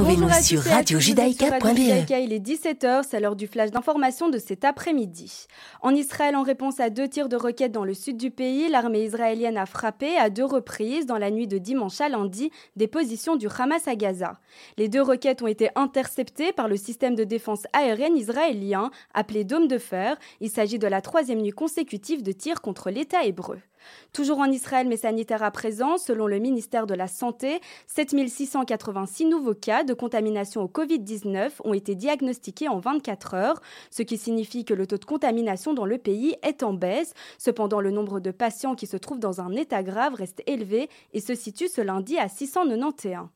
Retrouvez-nous sur radiojudaïka.be. Il est 17h, c'est l'heure du flash d'information de cet après-midi. En Israël, en réponse à deux tirs de roquettes dans le sud du pays, l'armée israélienne a frappé à deux reprises dans la nuit de dimanche à lundi des positions du Hamas à Gaza. Les deux roquettes ont été interceptées par le système de défense aérienne israélien appelé Dôme de fer. Il s'agit de la troisième nuit consécutive de tirs contre l'État hébreu. Toujours en Israël, mais sanitaire à présent, selon le ministère de la Santé, 7686 nouveaux cas de contamination au Covid-19 ont été diagnostiqués en 24 heures, ce qui signifie que le taux de contamination dans le pays est en baisse. Cependant, le nombre de patients qui se trouvent dans un état grave reste élevé et se situe ce lundi à 691.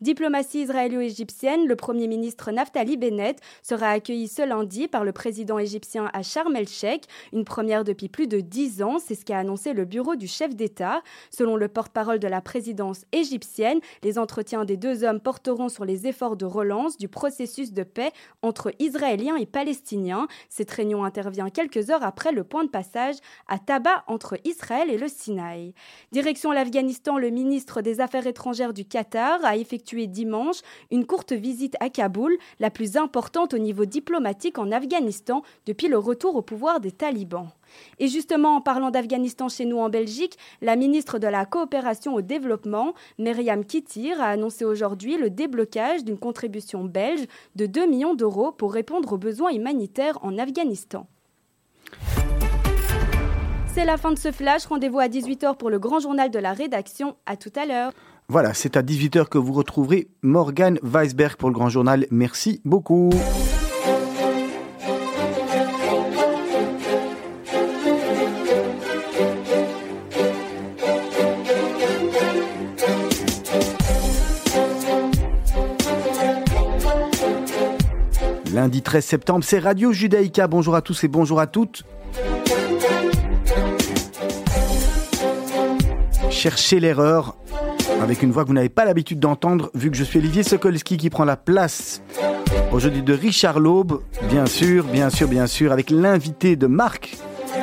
Diplomatie israélo-égyptienne, le Premier ministre Naftali Bennett sera accueilli ce lundi par le président égyptien à Sharm el-Sheikh, une première depuis plus de dix ans, c'est ce qu'a annoncé le bureau du chef d'État. Selon le porte-parole de la présidence égyptienne, les entretiens des deux hommes porteront sur les efforts de relance du processus de paix entre Israéliens et Palestiniens. Cette réunion intervient quelques heures après le point de passage à Taba entre Israël et le Sinaï. Direction l'Afghanistan, le ministre des Affaires étrangères du Qatar a effectué dimanche une courte visite à Kaboul, la plus importante au niveau diplomatique en Afghanistan depuis le retour au pouvoir des talibans. Et justement, en parlant d'Afghanistan chez nous en Belgique, la ministre de la Coopération au Développement, Myriam Kittir, a annoncé aujourd'hui le déblocage d'une contribution belge de 2 millions d'euros pour répondre aux besoins humanitaires en Afghanistan. C'est la fin de ce flash. Rendez-vous à 18h pour le grand journal de la rédaction. À tout à l'heure. Voilà, c'est à 18h que vous retrouverez Morgan Weisberg pour le Grand Journal. Merci beaucoup. Lundi 13 septembre, c'est Radio Judaïka. Bonjour à tous et bonjour à toutes. Cherchez l'erreur avec une voix que vous n'avez pas l'habitude d'entendre, vu que je suis Olivier Sokolski qui prend la place aujourd'hui de Richard Laube, bien sûr, bien sûr, bien sûr, avec l'invité de Marc.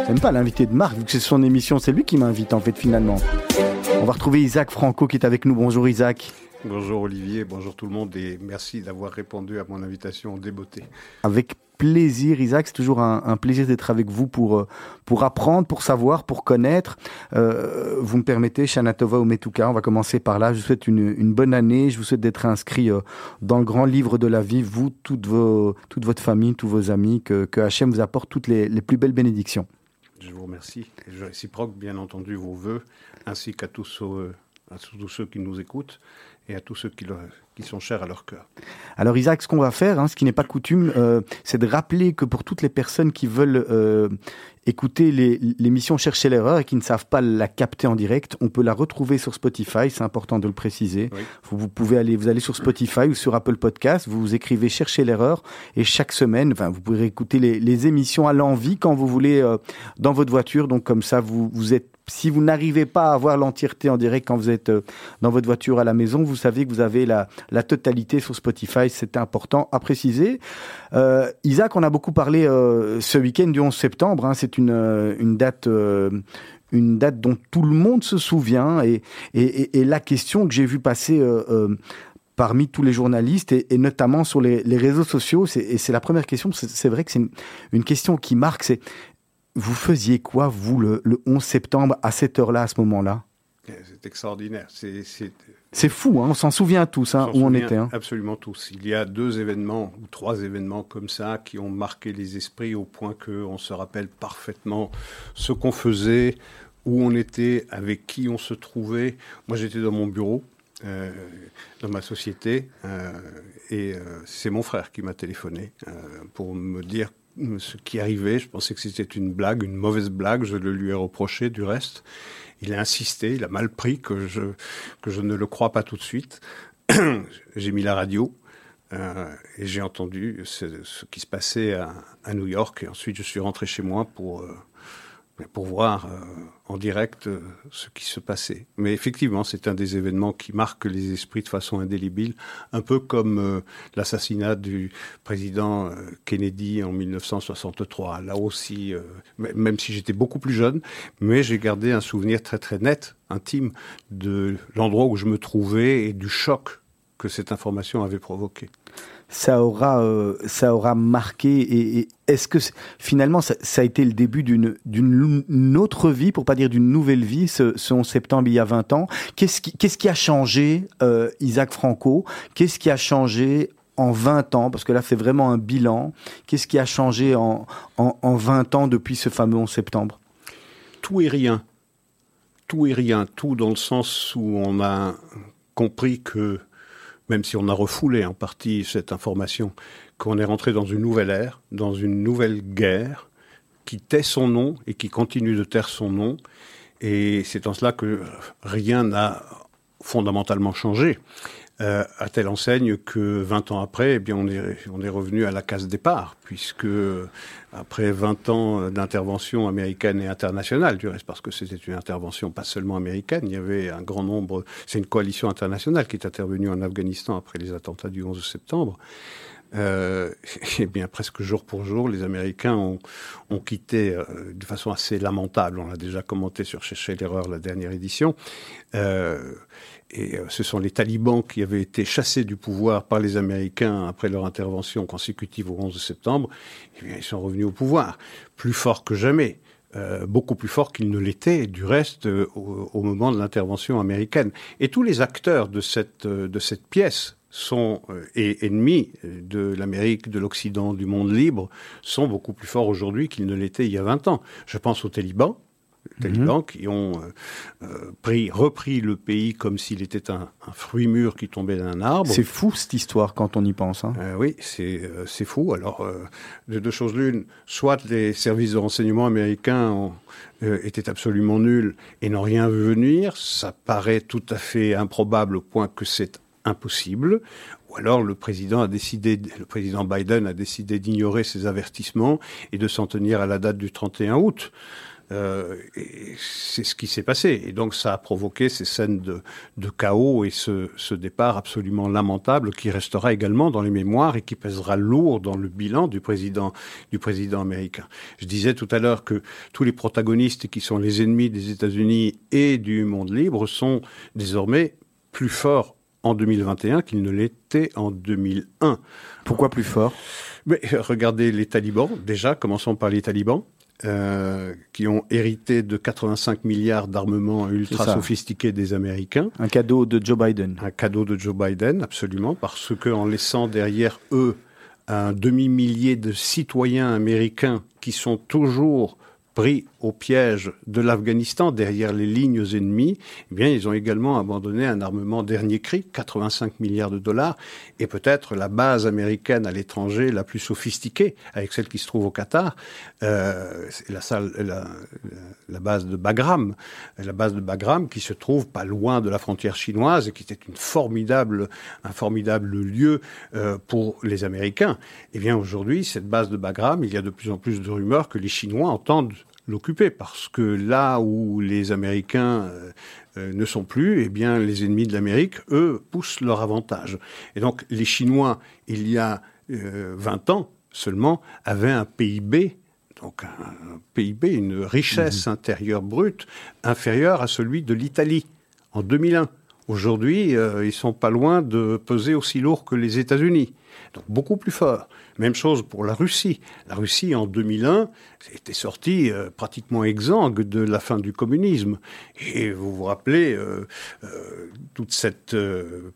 C'est pas l'invité de Marc, vu que c'est son émission, c'est lui qui m'invite en fait finalement. On va retrouver Isaac Franco qui est avec nous. Bonjour Isaac. Bonjour Olivier, bonjour tout le monde et merci d'avoir répondu à mon invitation débeauté. Avec plaisir Isaac, c'est toujours un, plaisir d'être avec vous pour, euh, pour apprendre, pour savoir, pour connaître. Euh, vous me permettez, Shanatova ou Metuka, on va commencer par là. Je vous souhaite une, une bonne année, je vous souhaite d'être inscrit euh, dans le grand livre de la vie, vous, toute, vos, toute votre famille, tous vos amis, que, que Hachem vous apporte toutes les, les plus belles bénédictions. Je vous remercie. Et je réciproque bien entendu vos voeux, ainsi qu'à tous, à tous ceux qui nous écoutent et à tous ceux qui, qui sont chers à leur cœur. Alors Isaac, ce qu'on va faire, hein, ce qui n'est pas coutume, euh, c'est de rappeler que pour toutes les personnes qui veulent euh, écouter l'émission Chercher l'erreur et qui ne savent pas la capter en direct, on peut la retrouver sur Spotify, c'est important de le préciser. Vous, pouvez aller, vous allez sur Spotify ou sur Apple Podcast, vous écrivez Chercher l'erreur et chaque semaine, enfin, vous pourrez écouter les, émissions à l'envie quand vous voulez euh, dans votre voiture. Donc comme ça, vous, vous êtes si vous n'arrivez pas à avoir l'entièreté en direct quand vous êtes euh, dans votre voiture à la maison, vous savez que vous avez la, totalité sur Spotify. C'est important à préciser. Euh, Isaac, on a beaucoup parlé euh, ce week-end du 11 septembre. Hein, c'est une, date une date dont tout le monde se souvient et, la question que j'ai vu passer parmi tous les journalistes et, notamment sur les, réseaux sociaux, et c'est la première question, c'est vrai que c'est une, question qui marque, vous faisiez quoi, vous, le, 11 septembre, à cette heure-là, à ce moment-là? C'est extraordinaire. C'est fou, hein on s'en souvient tous, hein, où on était. Hein. Absolument tous. Il y a deux événements, ou trois événements comme ça, qui ont marqué les esprits au point qu'on se rappelle parfaitement ce qu'on faisait, où on était, avec qui on se trouvait. Moi, j'étais dans mon bureau. Euh, dans ma société euh, et euh, c'est mon frère qui m'a téléphoné pour me dire ce qui arrivait. Je pensais que c'était une blague, une mauvaise blague. Je le lui ai reproché du reste. Il a insisté, il a mal pris que je, que je ne le crois pas tout de suite. j'ai mis la radio euh, et j'ai entendu ce, qui se passait à, à, New York. Et ensuite, je suis rentré chez moi pour, euh, pour voir euh, en direct euh, ce qui se passait. Mais effectivement, c'est un des événements qui marque les esprits de façon indélébile, un peu comme euh, l'assassinat du président Kennedy en 1963. Là aussi, même si j'étais beaucoup plus jeune, mais j'ai gardé un souvenir très très net, intime, de l'endroit où je me trouvais et du choc que cette information avait provoqué. Ça aura, euh, ça aura marqué. Et, est-ce que finalement, ça, a été le début d'une autre vie, pour pas dire d'une nouvelle vie, ce, 11 septembre il y a 20 ans? Qu'est-ce qui, qu'est-ce qui a changé, euh, Isaac Franco? Qu'est-ce qui a changé en 20 ans, parce que là c'est vraiment un bilan, qu'est-ce qui a changé en, en, en 20 ans depuis ce fameux 11 septembre? Tout et rien. Tout et rien. Tout dans le sens où on a compris que, même si on a refoulé en partie cette information, qu'on est rentré dans une nouvelle ère, dans une nouvelle guerre, qui tait son nom et qui continue de taire son nom. Et c'est en cela que rien n'a fondamentalement changé. Euh, à telle enseigne que 20 ans après, eh bien, on est, revenu à la case départ, puisque après 20 ans d'intervention américaine et internationale, du reste, parce que c'était une intervention pas seulement américaine, il y avait un grand nombre, c'est une coalition internationale qui est intervenue en Afghanistan après les attentats du 11 septembre. Euh, eh bien, presque jour pour jour, les Américains ont, quitté euh, de façon assez lamentable. On l'a déjà commenté sur Chercher l'erreur, la dernière édition. Euh, et euh, ce sont les talibans qui avaient été chassés du pouvoir par les Américains après leur intervention consécutive au 11 septembre. Eh bien, ils sont revenus au pouvoir, plus forts que jamais. Euh, beaucoup plus forts qu'ils ne l'étaient du reste euh, au, moment de l'intervention américaine. Et tous les acteurs de cette, pièce sont et ennemis de l'Amérique, de l'Occident, du monde libre, sont beaucoup plus forts aujourd'hui qu'ils ne l'étaient il y a 20 ans. Je pense aux talibans, talibans mhm. qui ont euh, euh, pris, repris le pays comme s'il était un, fruit mûr qui tombait d'un arbre. C'est fou cette histoire quand on y pense. Hein. Euh, oui, c'est c'est fou. Alors, de deux choses l'une, soit les services de renseignement américains ont, étaient absolument nuls et n'ont rien vu venir, ça paraît tout à fait improbable au point que c'est impossible, ou alors le président a décidé, le président Biden a décidé d'ignorer ces avertissements et de s'en tenir à la date du 31 août. Euh, c'est ce qui s'est passé. Et donc ça a provoqué ces scènes de, de chaos et ce, ce, départ absolument lamentable qui restera également dans les mémoires et qui pèsera lourd dans le bilan du président, du président américain. Je disais tout à l'heure que tous les protagonistes qui sont les ennemis des États-Unis et du monde libre sont désormais plus forts en 2021 qu'ils ne l'étaient en 2001. Pourquoi plus forts? Mais regardez les talibans, déjà, commençons par les talibans. Euh, qui ont hérité de 85 milliards d'armements ultra sophistiqués des Américains. Un cadeau de Joe Biden. Un cadeau de Joe Biden, absolument, parce que en laissant derrière eux un demi-millier de citoyens américains qui sont toujours pris au piège de l'Afghanistan derrière les lignes ennemies, eh bien, ils ont également abandonné un armement dernier cri, 85 milliards de dollars, et peut-être la base américaine à l'étranger la plus sophistiquée, avec celle qui se trouve au Qatar, euh, la, base de Bagram, la base de Bagram qui se trouve pas loin de la frontière chinoise et qui était une formidable, un formidable lieu euh, pour les Américains. Eh bien, aujourd'hui, cette base de Bagram, il y a de plus en plus de rumeurs que les Chinois entendent l'occuper parce que là où les Américains euh, euh, ne sont plus, eh bien les ennemis de l'Amérique, eux, poussent leur avantage. Et donc les Chinois, il y a 20 euh, ans seulement, avaient un PIB donc un PIB, une richesse mmh. intérieure brute inférieure à celui de l'Italie en 2001. Aujourd'hui, ils sont pas loin de peser aussi lourd que les États-Unis, donc beaucoup plus fort. Même chose pour la Russie. La Russie, en 2001, était sortie euh, pratiquement exsangue de la fin du communisme. Et vous vous rappelez euh, euh, toute cette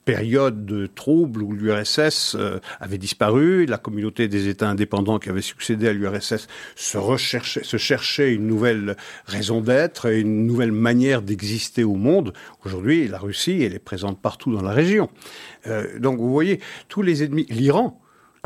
période de troubles où l'URSS avait disparu, la communauté des États indépendants qui avait succédé à l'URSS se, se cherchait une nouvelle raison d'être et une nouvelle manière d'exister au monde. Aujourd'hui, la Russie, elle est présente partout dans la région. donc vous voyez, tous les ennemis, l'Iran,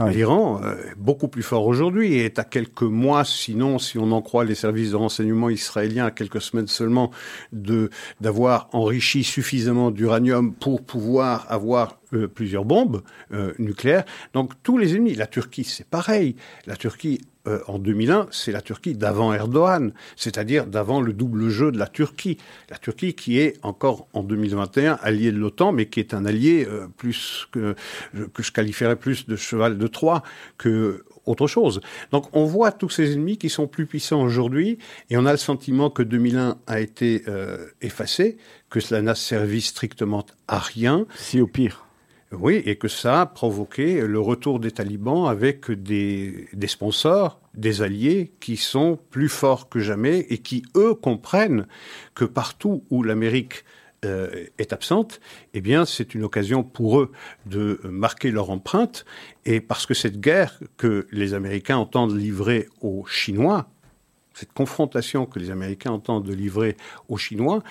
L'Iran euh, est beaucoup plus fort aujourd'hui et est à quelques mois, sinon, si on en croit les services de renseignement israéliens, à quelques semaines seulement, de d'avoir enrichi suffisamment d'uranium pour pouvoir avoir euh, plusieurs bombes euh, nucléaires. Donc tous les ennemis, la Turquie, c'est pareil. La Turquie euh, en 2001, c'est la Turquie d'avant Erdogan, c'est-à-dire d'avant le double jeu de la Turquie. La Turquie qui est encore en 2021 alliée de l'OTAN, mais qui est un allié euh, plus que, je qualifierais plus de cheval de Troie que autre chose. Donc on voit tous ces ennemis qui sont plus puissants aujourd'hui et on a le sentiment que 2001 a été euh, effacé, que cela n'a servi strictement à rien. Si au pire. Oui, et que ça a provoqué le retour des talibans avec des, sponsors, des alliés qui sont plus forts que jamais et qui, eux, comprennent que partout où l'Amérique euh, est absente, eh bien, c'est une occasion pour eux de marquer leur empreinte. Et parce que cette guerre que les Américains entendent livrer aux Chinois, cette confrontation que les Américains entendent livrer aux Chinois,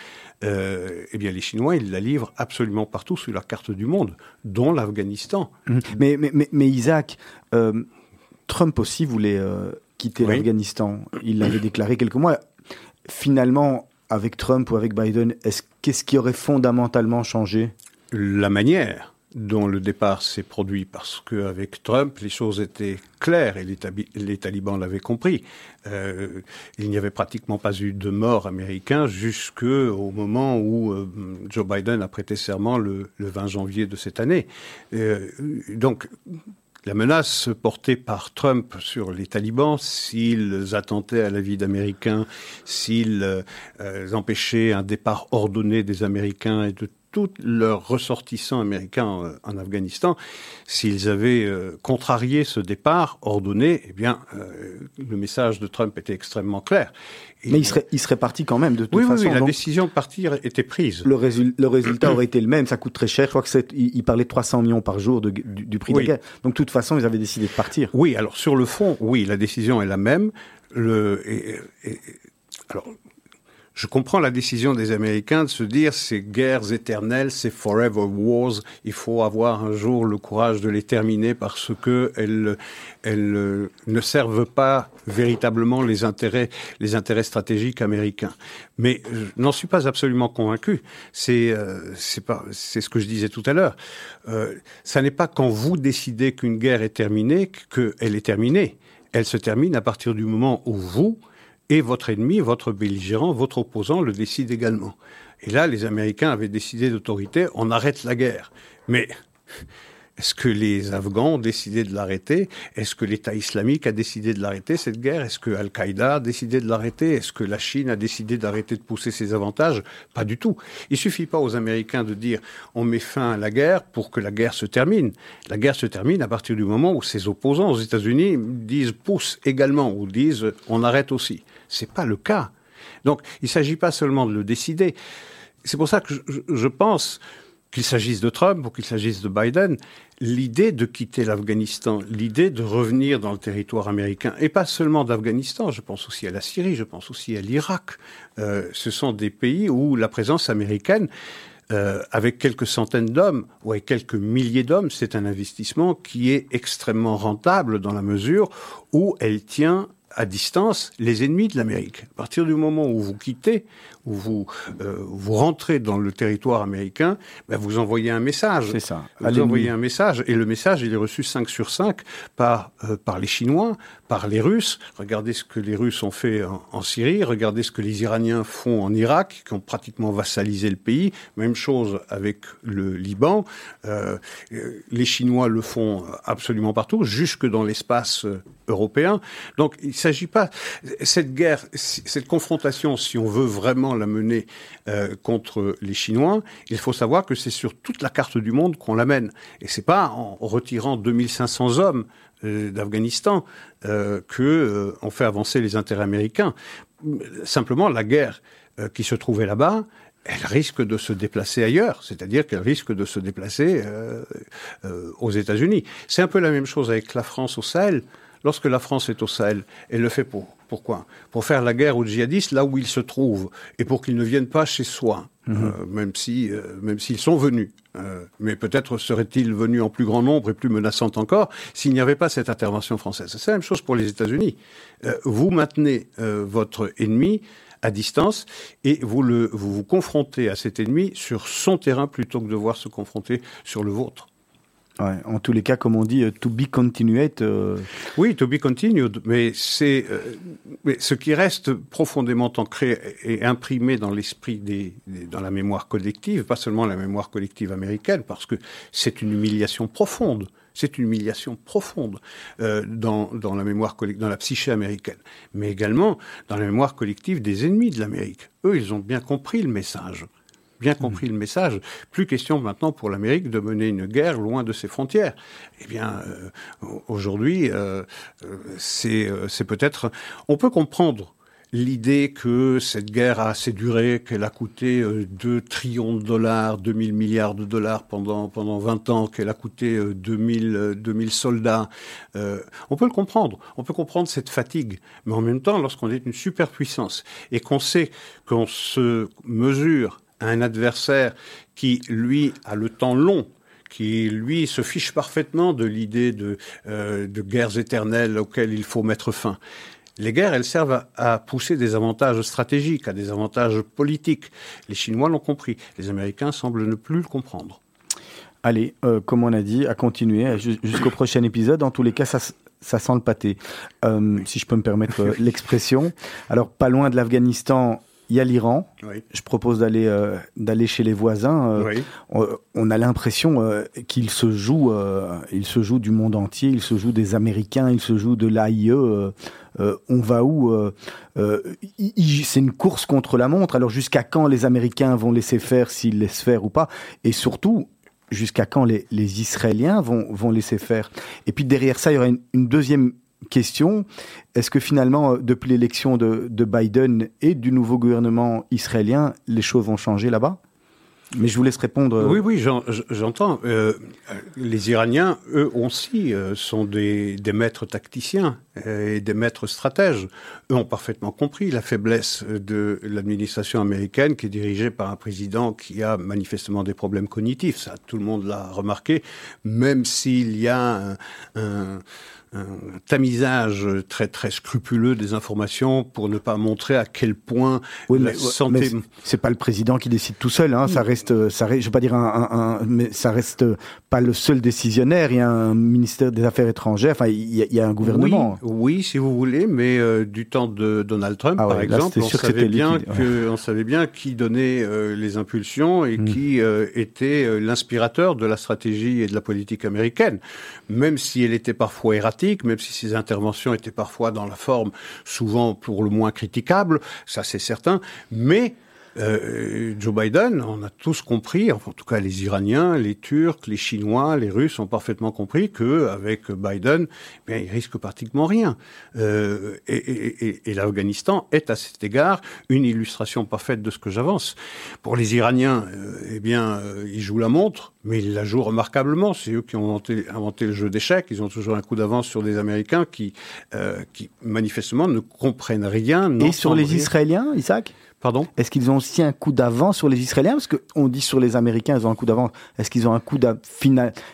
euh, eh bien les Chinois, ils la livrent absolument partout sur la carte du monde, dont l'Afghanistan. Mmh. Mais, mais, mais, Isaac, euh, Trump aussi voulait euh, quitter l'Afghanistan. Il l'avait déclaré quelques mois. Finalement, avec Trump ou avec Biden, qu'est-ce qui aurait fondamentalement changé? La manière dont le départ s'est produit parce qu'avec Trump, les choses étaient claires et les, talibans l'avaient compris. Euh, il n'y avait pratiquement pas eu de mort américain jusqu'au moment où euh, Joe Biden a prêté serment le, 20 janvier de cette année. Euh, donc, la menace portée par Trump sur les talibans, s'ils attentaient à la vie d'Américains, s'ils empêchaient un départ ordonné des Américains et de tous leurs ressortissants américains euh, en Afghanistan, s'ils avaient euh, contrarié ce départ ordonné, eh bien, euh, le message de Trump était extrêmement clair. Mais il serait, il serait parti quand même, de toute façon. Oui, la décision de partir était prise. Le, le résultat aurait été le même, ça coûte très cher. Je crois que il, parlait de 300 millions par jour de, du, prix de la guerre. Donc, de toute façon, ils avaient décidé de partir. Oui, alors sur le fond, oui, la décision est la même. Le, alors, je comprends la décision des Américains de se dire ces guerres éternelles, ces forever wars, il faut avoir un jour le courage de les terminer parce que elles, elles ne servent pas véritablement les intérêts, stratégiques américains. Mais je n'en suis pas absolument convaincu. C'est euh, c'est ce que je disais tout à l'heure. Euh, ça n'est pas quand vous décidez qu'une guerre est terminée qu'elle est terminée. Elle se termine à partir du moment où vous et votre ennemi, votre belligérant, votre opposant le décide également. Et là, les Américains avaient décidé d'autorité, on arrête la guerre. Mais est-ce que les Afghans ont décidé de l'arrêter? Est-ce que l'État islamique a décidé de l'arrêter, cette guerre? Est-ce que Al-Qaïda a décidé de l'arrêter? Est-ce que la Chine a décidé d'arrêter de pousser ses avantages? Pas du tout. Il suffit pas aux Américains de dire on met fin à la guerre pour que la guerre se termine. La guerre se termine à partir du moment où ses opposants aux États-Unis disent pousse également ou disent on arrête aussi. C'est pas le cas. Donc il ne s'agit pas seulement de le décider. C'est pour ça que je pense qu'il s'agisse de Trump ou qu'il s'agisse de Biden, l'idée de quitter l'Afghanistan, l'idée de revenir dans le territoire américain, et pas seulement d'Afghanistan, je pense aussi à la Syrie, je pense aussi à l'Irak, euh, ce sont des pays où la présence américaine, euh, avec quelques centaines d'hommes ou avec quelques milliers d'hommes, c'est un investissement qui est extrêmement rentable dans la mesure où elle tient à distance les ennemis de l'Amérique. À partir du moment où vous quittez, où vous, euh, vous rentrez dans le territoire américain, ben vous envoyez un message. C'est ça. Vous envoyez un message, et le message, il est reçu 5 sur 5 par, euh, par les Chinois, par les Russes. Regardez ce que les Russes ont fait en, Syrie, regardez ce que les Iraniens font en Irak, qui ont pratiquement vassalisé le pays. Même chose avec le Liban. Euh, les Chinois le font absolument partout, jusque dans l'espace européen. Donc il ne s'agit pas... Cette guerre, cette confrontation, si on veut vraiment la mener euh, contre les Chinois, il faut savoir que c'est sur toute la carte du monde qu'on l'amène. Et c'est pas en retirant 2500 hommes euh, d'Afghanistan euh, que euh, on fait avancer les intérêts américains. Simplement, la guerre qui se trouvait là-bas, elle risque de se déplacer ailleurs, c'est-à-dire qu'elle risque de se déplacer aux États-Unis. C'est un peu la même chose avec la France au Sahel. Lorsque la France est au Sahel, elle le fait pour pourquoi Pour faire la guerre aux djihadistes là où ils se trouvent et pour qu'ils ne viennent pas chez soi, mhm. euh, même si euh, même s'ils sont venus. Euh, mais peut-être seraient-ils venus en plus grand nombre et plus menaçants encore s'il n'y avait pas cette intervention française. C'est la même chose pour les États-Unis. vous maintenez votre ennemi à distance et vous, le, vous vous confrontez à cet ennemi sur son terrain plutôt que de voir se confronter sur le vôtre. Ouais, en tous les cas, comme on dit, euh, to be continued. Euh, oui, to be continued, mais c'est euh, ce qui reste profondément ancré et imprimé dans l'esprit des, dans la mémoire collective, pas seulement la mémoire collective américaine, parce que c'est une humiliation profonde. C'est une humiliation profonde dans, dans la mémoire dans la psyché américaine, mais également dans la mémoire collective des ennemis de l'Amérique. Eux, ils ont bien compris le message. Bien compris le message. Plus question maintenant pour l'Amérique de mener une guerre loin de ses frontières. Eh bien, aujourd'hui, c'est peut-être... On peut comprendre l'idée que cette guerre a assez duré, qu'elle a coûté 2 euh, trillions de dollars, 2000 milliards de dollars pendant, pendant 20 ans, qu'elle a coûté 2000, 2000 euh, soldats, euh, on peut le comprendre. On peut comprendre cette fatigue. Mais en même temps, lorsqu'on est une superpuissance et qu'on sait qu'on se mesure un adversaire qui, lui, a le temps long qui, lui, se fiche parfaitement de l'idée de, de guerres éternelles auxquelles il faut mettre fin les guerres, elles servent à, pousser des avantages stratégiques, à des avantages politiques. Les Chinois l'ont compris. Les Américains semblent ne plus le comprendre. Allez, euh, comme on a dit, à continuer jusqu'au prochain épisode. En tous les cas, ça, ça sent le pâté, euh, si je peux me permettre euh, l'expression. Alors, pas loin de l'Afghanistan, il y a l'Iran. Je propose d'aller euh, d'aller chez les voisins. Euh, on, a l'impression euh, qu'il se joue, il se joue du monde entier, il se joue des Américains, il se joue de l'AIE. on va où C'est une course contre la montre. Alors jusqu'à quand les Américains vont laisser faire, s'ils laissent faire ou pas? Et surtout, jusqu'à quand les, les, Israéliens vont, vont laisser faire? Et puis derrière ça, il y aura une, une deuxième question. Est-ce que finalement, euh, depuis l'élection de, Biden et du nouveau gouvernement israélien, les choses ont changé là-bas? Mais je vous laisse répondre. Euh, oui, oui, j'entends. Euh, les Iraniens, eux aussi, sont des, maîtres tacticiens et des maîtres stratèges. Eux ont parfaitement compris la faiblesse de l'administration américaine qui est dirigée par un président qui a manifestement des problèmes cognitifs. Ça, tout le monde l'a remarqué, même s'il y a un un tamisage très très scrupuleux des informations pour ne pas montrer à quel point oui, la santé. C'est pas le président qui décide tout seul. Hein, ça reste, ça reste, je vais pas dire un, un, mais ça reste pas le seul décisionnaire. Il y a un ministère des Affaires étrangères. Enfin, il y a, un gouvernement. Oui, si vous voulez, mais euh, du temps de Donald Trump, ah par exemple, on savait bien que, on savait bien qui donnait euh, les impulsions et hmm. qui euh, était l'inspirateur de la stratégie et de la politique américaine, même si elle était parfois erratique même si ses interventions étaient parfois dans la forme souvent pour le moins critiquable, ça c'est certain, mais euh, Joe Biden, on a tous compris, en tout cas les Iraniens, les Turcs, les Chinois, les Russes ont parfaitement compris que avec Biden, eh bien, il risque pratiquement rien. Euh, et, l'Afghanistan est à cet égard une illustration parfaite de ce que j'avance. Pour les Iraniens, euh, eh bien, ils jouent la montre, mais ils la jouent remarquablement. C'est eux qui ont inventé, le jeu d'échecs. Ils ont toujours un coup d'avance sur des Américains qui, qui manifestement ne comprennent rien. Et sur les Israéliens, Isaac? Pardon Est-ce qu'ils ont aussi un coup d'avance sur les Israéliens? Parce qu'on dit sur les Américains, ils ont un coup d'avance. Est-ce qu'ils ont un coup d'avance?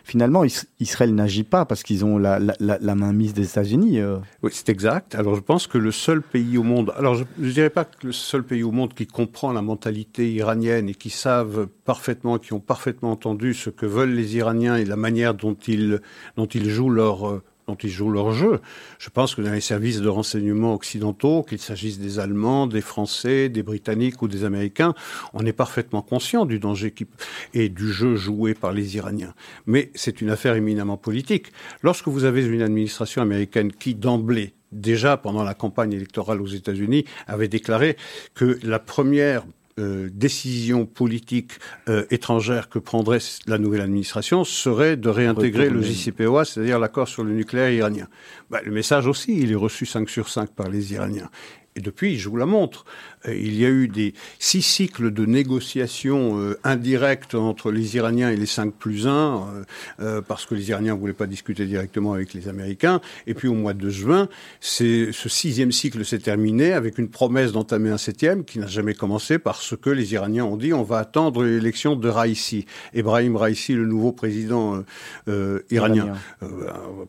Finalement, Israël n'agit pas parce qu'ils ont la, la, main mise des États-Unis. Euh. Oui, c'est exact. Alors je pense que le seul pays au monde, alors je ne dirais pas que le seul pays au monde qui comprend la mentalité iranienne et qui savent parfaitement, qui ont parfaitement entendu ce que veulent les Iraniens et la manière dont ils, dont ils jouent leur euh, dont ils jouent leur jeu. Je pense que dans les services de renseignement occidentaux, qu'il s'agisse des Allemands, des Français, des Britanniques ou des Américains, on est parfaitement conscient du danger qui, et du jeu joué par les Iraniens. Mais c'est une affaire éminemment politique. Lorsque vous avez une administration américaine qui, d'emblée, déjà pendant la campagne électorale aux États-Unis, avait déclaré que la première euh, décision politique euh, étrangère que prendrait la nouvelle administration serait de réintégrer le JCPOA, c'est-à-dire l'accord sur le nucléaire iranien. Bah, le message aussi, il est reçu 5 sur 5 par les Iraniens. Et depuis, je vous la montre. Euh, il y a eu des six cycles de négociations euh, indirectes entre les Iraniens et les 5 plus 1, euh, parce que les Iraniens ne voulaient pas discuter directement avec les Américains. Et puis au mois de juin, ce sixième cycle s'est terminé avec une promesse d'entamer un septième qui n'a jamais commencé parce que les Iraniens ont dit on va attendre l'élection de Raisi. Ebrahim Raisi, le nouveau président iranien.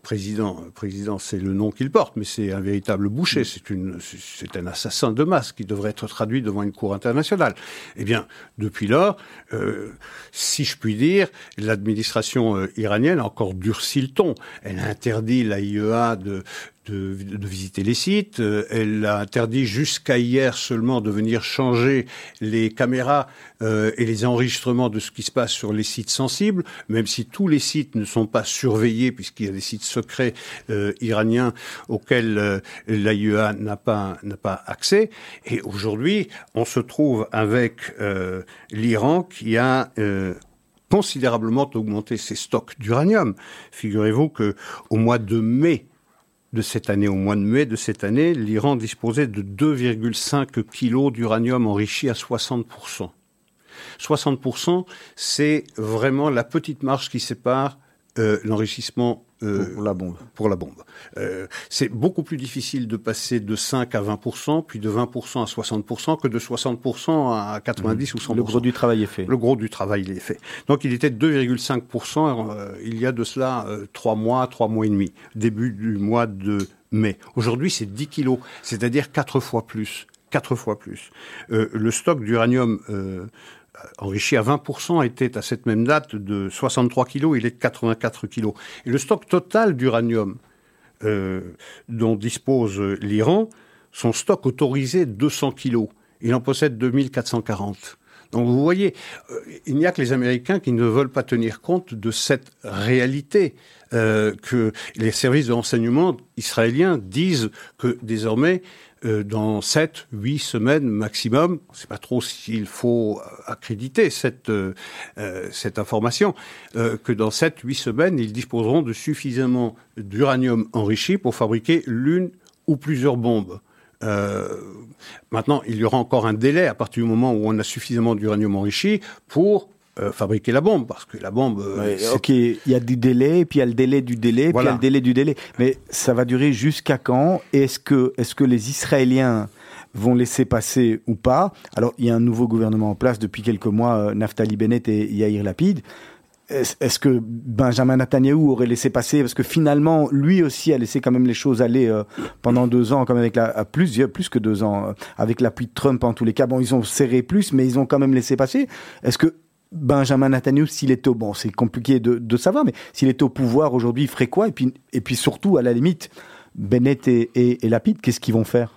président, président, c'est le nom qu'il porte, mais c'est un véritable boucher. C'est une, c'est un assassin de masse qui devrait être traduit devant une cour internationale. Eh bien, depuis lors, euh, si je puis dire, l'administration euh, iranienne a encore durci le ton. Elle interdit l'AIEA de, de, de, visiter les sites. Euh, elle a interdit jusqu'à hier seulement de venir changer les caméras euh, et les enregistrements de ce qui se passe sur les sites sensibles, même si tous les sites ne sont pas surveillés, puisqu'il y a des sites secrets euh, iraniens auxquels euh, l'AIEA n'a pas, n'a pas accès. Et aujourd'hui, on se trouve avec euh, l'Iran qui a considérablement augmenté ses stocks d'uranium. Figurez-vous que au mois de mai de cette année, au mois de mai de cette année, l'Iran disposait de 2,5 kilos d'uranium enrichi à 60% 60% c'est vraiment la petite marge qui sépare euh, l'enrichissement euh, pour la bombe. Pour la bombe. Euh, c'est beaucoup plus difficile de passer de 5 à 20%, puis de 20% à 60%, que de 60% à 90 ou 100%. Le gros du travail est fait. Le gros du travail il est fait. Donc il était de 2,5% euh, il y a de cela euh, 3 mois, 3 mois et demi, début du mois de mai. Aujourd'hui c'est 10 kilos, c'est-à-dire 4 fois plus. 4 fois plus. Euh, le stock d'uranium euh, enrichi à 20% était à cette même date de 63 kilos, il est de 84 kilos. Et le stock total d'uranium euh, dont dispose l'Iran, son stock autorisé 200 kilos. Il en possède 2440. Donc vous voyez, euh, il n'y a que les Américains qui ne veulent pas tenir compte de cette réalité euh, que les services de renseignement israéliens disent que désormais dans 7, 8 semaines maximum, on ne sait pas trop s'il faut accréditer cette, euh, information, euh, que dans 7, 8 semaines, ils disposeront de suffisamment d'uranium enrichi pour fabriquer l'une ou plusieurs bombes. Euh, maintenant, il y aura encore un délai à partir du moment où on a suffisamment d'uranium enrichi pour euh, fabriquer la bombe, parce que la bombe... Euh, ok, il y a du délai, puis il y a le délai du délai, voilà. puis il y a le délai du délai. Mais ça va durer jusqu'à quand Est-ce que, est -ce que les Israéliens vont laisser passer ou pas? Alors, il y a un nouveau gouvernement en place depuis quelques mois, Naftali Bennett et Yair Lapid. Est-ce que Benjamin Netanyahu aurait laissé passer? Parce que finalement, lui aussi a laissé quand même les choses aller euh, pendant deux ans, comme avec la, plus, plus que deux ans, euh, avec l'appui de Trump en tous les cas. Bon, ils ont serré plus, mais ils ont quand même laissé passer. Est-ce que Benjamin Netanyahu, s'il est au bon, c'est compliqué de, de, savoir, mais s'il est au pouvoir aujourd'hui, il ferait quoi? Et puis, et puis surtout, à la limite, Bennett et, et, et Lapid, qu'est-ce qu'ils vont faire?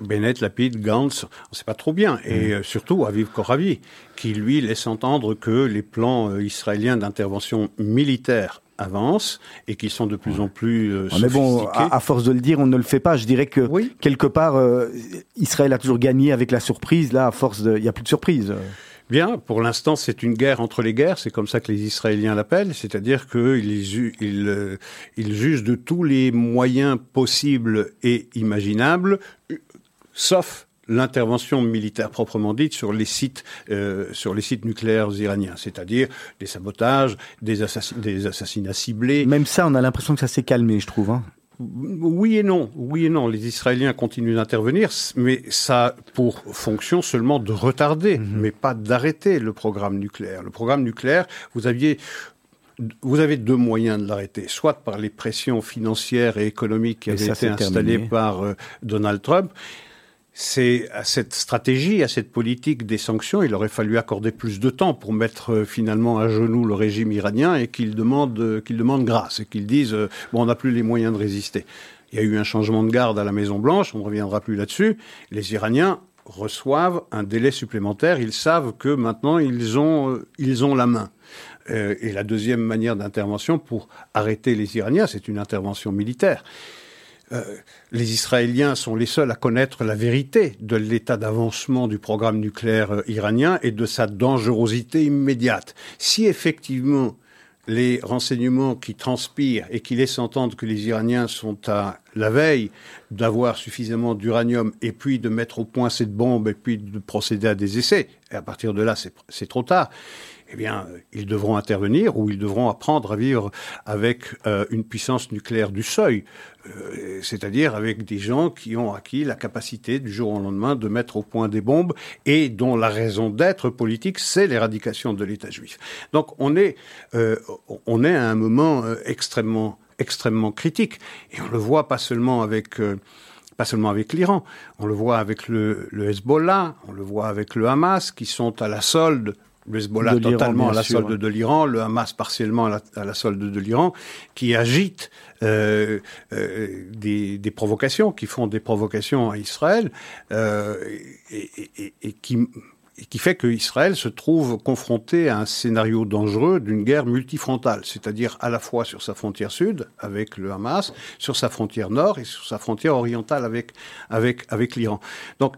Bennett, Lapid, Gantz, on ne sait pas trop bien. Et mmh. surtout Aviv Koravi, qui lui laisse entendre que les plans euh, israéliens d'intervention militaire avancent et qui sont de plus en plus euh, Mais bon, à, à, force de le dire, on ne le fait pas. Je dirais que oui. quelque part, euh, Israël a toujours gagné avec la surprise. Là, à force de, il n'y a plus de surprise. Bien, pour l'instant, c'est une guerre entre les guerres, c'est comme ça que les Israéliens l'appellent, c'est-à-dire qu'ils ils, ils jugent de tous les moyens possibles et imaginables, sauf l'intervention militaire proprement dite sur les sites euh, sur les sites nucléaires iraniens, c'est-à-dire des sabotages, des, assassinats ciblés. Même ça, on a l'impression que ça s'est calmé, je trouve. Hein. Oui et non, oui et non. Les Israéliens continuent d'intervenir, mais ça a pour fonction seulement de retarder, mm -hmm. mais pas d'arrêter le programme nucléaire. Le programme nucléaire, vous aviez vous avez deux moyens de l'arrêter, soit par les pressions financières et économiques qui avaient été installées terminé. par euh, Donald Trump, c'est à cette stratégie, à cette politique des sanctions, il aurait fallu accorder plus de temps pour mettre euh, finalement à genoux le régime iranien et qu'il demande, euh, qu'il demande grâce et qu'il dise euh, bon, on n'a plus les moyens de résister. Il y a eu un changement de garde à la Maison Blanche, on ne reviendra plus là-dessus. Les Iraniens reçoivent un délai supplémentaire. Ils savent que maintenant ils ont, ils ont la main. Et la deuxième manière d'intervention pour arrêter les Iraniens, c'est une intervention militaire. Euh, les Israéliens sont les seuls à connaître la vérité de l'état d'avancement du programme nucléaire euh, iranien et de sa dangerosité immédiate. Si effectivement les renseignements qui transpirent et qui laissent entendre que les Iraniens sont à la veille d'avoir suffisamment d'uranium et puis de mettre au point cette bombe et puis de procéder à des essais, et à partir de là c'est trop tard, eh bien, ils devront intervenir ou ils devront apprendre à vivre avec euh, une puissance nucléaire du seuil, euh, c'est-à-dire avec des gens qui ont acquis la capacité du jour au lendemain de mettre au point des bombes et dont la raison d'être politique, c'est l'éradication de l'État juif. Donc, on est, euh, on est à un moment extrêmement extrêmement critique et on le voit pas seulement avec pas seulement avec l'Iran, on le voit avec le Hezbollah, on le voit avec le Hamas, qui sont à la solde le Hezbollah totalement à la solde de l'Iran, le Hamas partiellement à la, solde de l'Iran, qui agite euh, euh, des, des, provocations, qui font des provocations à Israël, euh, et, et, et, qui et qui fait que Israël se trouve confronté à un scénario dangereux d'une guerre multifrontale, c'est-à-dire à la fois sur sa frontière sud avec le Hamas, sur sa frontière nord et sur sa frontière orientale avec avec avec l'Iran. Donc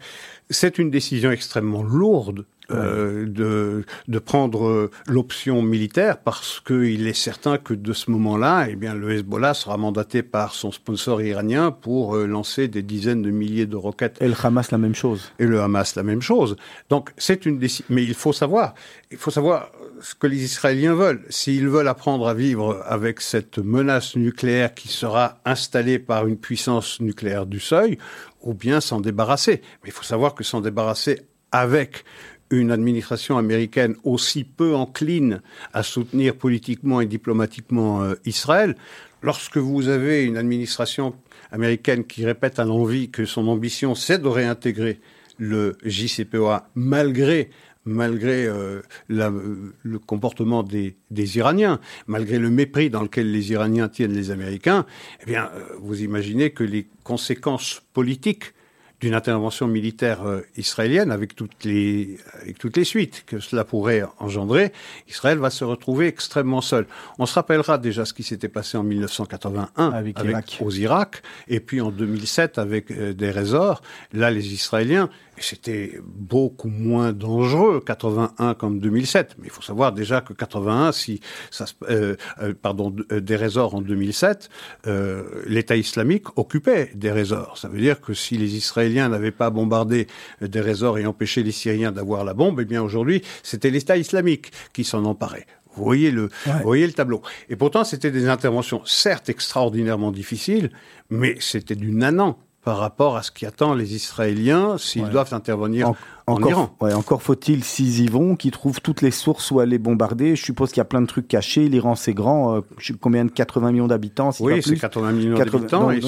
c'est une décision extrêmement lourde euh, de, de prendre l'option militaire parce qu'il est certain que de ce moment-là, eh bien, le Hezbollah sera mandaté par son sponsor iranien pour euh, lancer des dizaines de milliers de roquettes. Et le Hamas la même chose. Et le Hamas la même chose. Donc c'est une décision. Mais il faut savoir, il faut savoir ce que les Israéliens veulent. S'ils veulent apprendre à vivre avec cette menace nucléaire qui sera installée par une puissance nucléaire du seuil, ou bien s'en débarrasser. Mais il faut savoir que s'en débarrasser avec une administration américaine aussi peu encline à soutenir politiquement et diplomatiquement euh, Israël, lorsque vous avez une administration américaine qui répète à l'envie que son ambition c'est de réintégrer le JCPOA malgré malgré euh, le comportement des, des, Iraniens, malgré le mépris dans lequel les Iraniens tiennent les Américains, eh bien, euh, vous imaginez que les conséquences politiques d'une intervention militaire euh, israélienne avec toutes les avec toutes les suites que cela pourrait engendrer, Israël va se retrouver extrêmement seul. On se rappellera déjà ce qui s'était passé en 1981 avec, avec aux Irak et puis en 2007 avec euh, des résors. Là, les Israéliens c'était beaucoup moins dangereux 81 comme 2007. Mais il faut savoir déjà que 81, si ça, euh, euh, pardon, euh, des résorts en 2007, euh, l'État islamique occupait des résorts. Ça veut dire que si les Israéliens n'avaient pas bombardé des résorts et empêché les Syriens d'avoir la bombe, eh bien aujourd'hui, c'était l'État islamique qui s'en emparait. Vous voyez le, vous voyez le tableau. Et pourtant, c'était des interventions certes extraordinairement difficiles, mais c'était du nanan par rapport à ce qui attend les Israéliens s'ils doivent intervenir encore, Ouais, encore faut-il, s'ils y vont, qu'ils trouvent toutes les sources où aller bombarder. Je suppose qu'il y a plein de trucs cachés. L'Iran, c'est grand. Euh, combien de 80 millions d'habitants Oui, c'est 80 millions d'habitants. Et,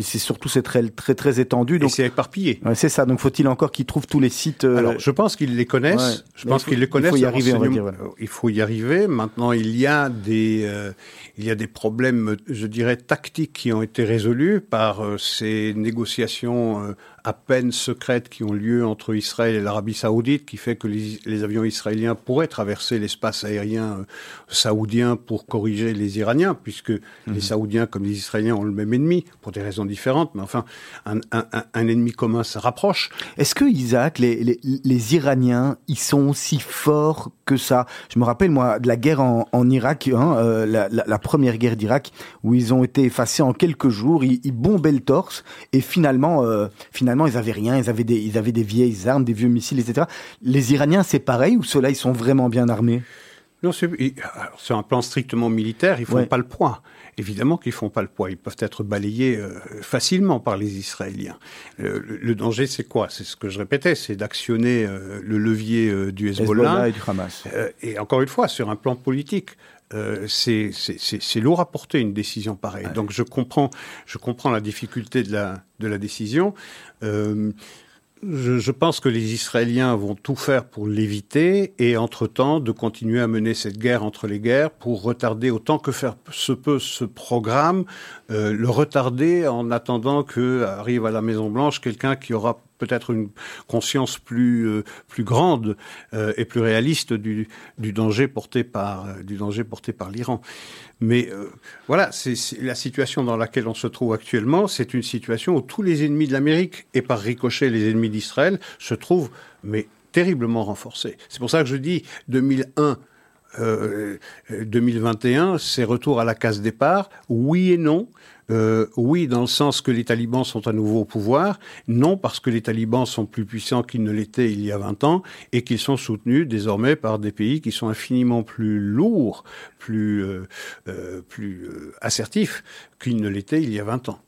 c'est surtout c'est très, très, très étendu. Donc c'est éparpillé. Ouais, c'est ça. Donc faut-il encore qu'ils trouvent tous les sites euh... Alors, je pense qu'ils les connaissent. je pense qu'ils les connaissent. Il faut y arriver. On va dire, Il faut y arriver. Maintenant, il y a des, euh, il y a des problèmes, je dirais, tactiques qui ont été résolus par ces négociations à peine secrètes qui ont lieu entre Israël et l'Arabie saoudite, qui fait que les, avions israéliens pourraient traverser l'espace aérien euh, saoudien pour corriger les Iraniens, puisque les mhm. Saoudiens comme les Israéliens ont le même ennemi, pour des raisons différentes, mais enfin, un, un, un ennemi commun se rapproche. Est-ce que, Isaac, les, les, les, Iraniens, ils sont aussi forts que ça? Je me rappelle, moi, de la guerre en, en Irak, hein, euh, la, la, la, première guerre d'Irak, où ils ont été effacés en quelques jours, ils, ils bombaient le torse, et finalement, euh, finalement ils avaient rien, ils avaient des, ils avaient des vieilles armes, des vieux missiles, etc. Les Iraniens, c'est pareil ou ceux-là, ils sont vraiment bien armés? Non, c'est un plan strictement militaire, ils font pas le poids. Évidemment qu'ils font pas le poids. Ils peuvent être balayés euh, facilement par les Israéliens. Euh, le, danger, c'est quoi? C'est ce que je répétais, c'est d'actionner euh, le levier du Hezbollah, et du Hamas. et encore une fois, sur un plan politique. Euh, c'est lourd à porter une décision pareille. Donc je comprends, je comprends la difficulté de la, de la décision. Euh, je, je, pense que les Israéliens vont tout faire pour l'éviter et, entre-temps, de continuer à mener cette guerre entre les guerres pour retarder autant que faire se peut ce programme, euh, le retarder en attendant que arrive à la Maison Blanche quelqu'un qui aura peut-être une conscience plus euh, plus grande euh, et plus réaliste du, du danger porté par euh, du danger porté par l'Iran. Mais voilà, c'est la situation dans laquelle on se trouve actuellement. C'est une situation où tous les ennemis de l'Amérique et par ricochet les ennemis d'Israël se trouvent mais terriblement renforcés. C'est pour ça que je dis 2001. Euh, 2021, c'est retour à la case départ, oui et non. Euh, oui, dans le sens que les talibans sont à nouveau au pouvoir, non parce que les talibans sont plus puissants qu'ils ne l'étaient il y a 20 ans et qu'ils sont soutenus désormais par des pays qui sont infiniment plus lourds, plus, euh, euh, plus assertifs qu'ils ne l'étaient il y a 20 ans.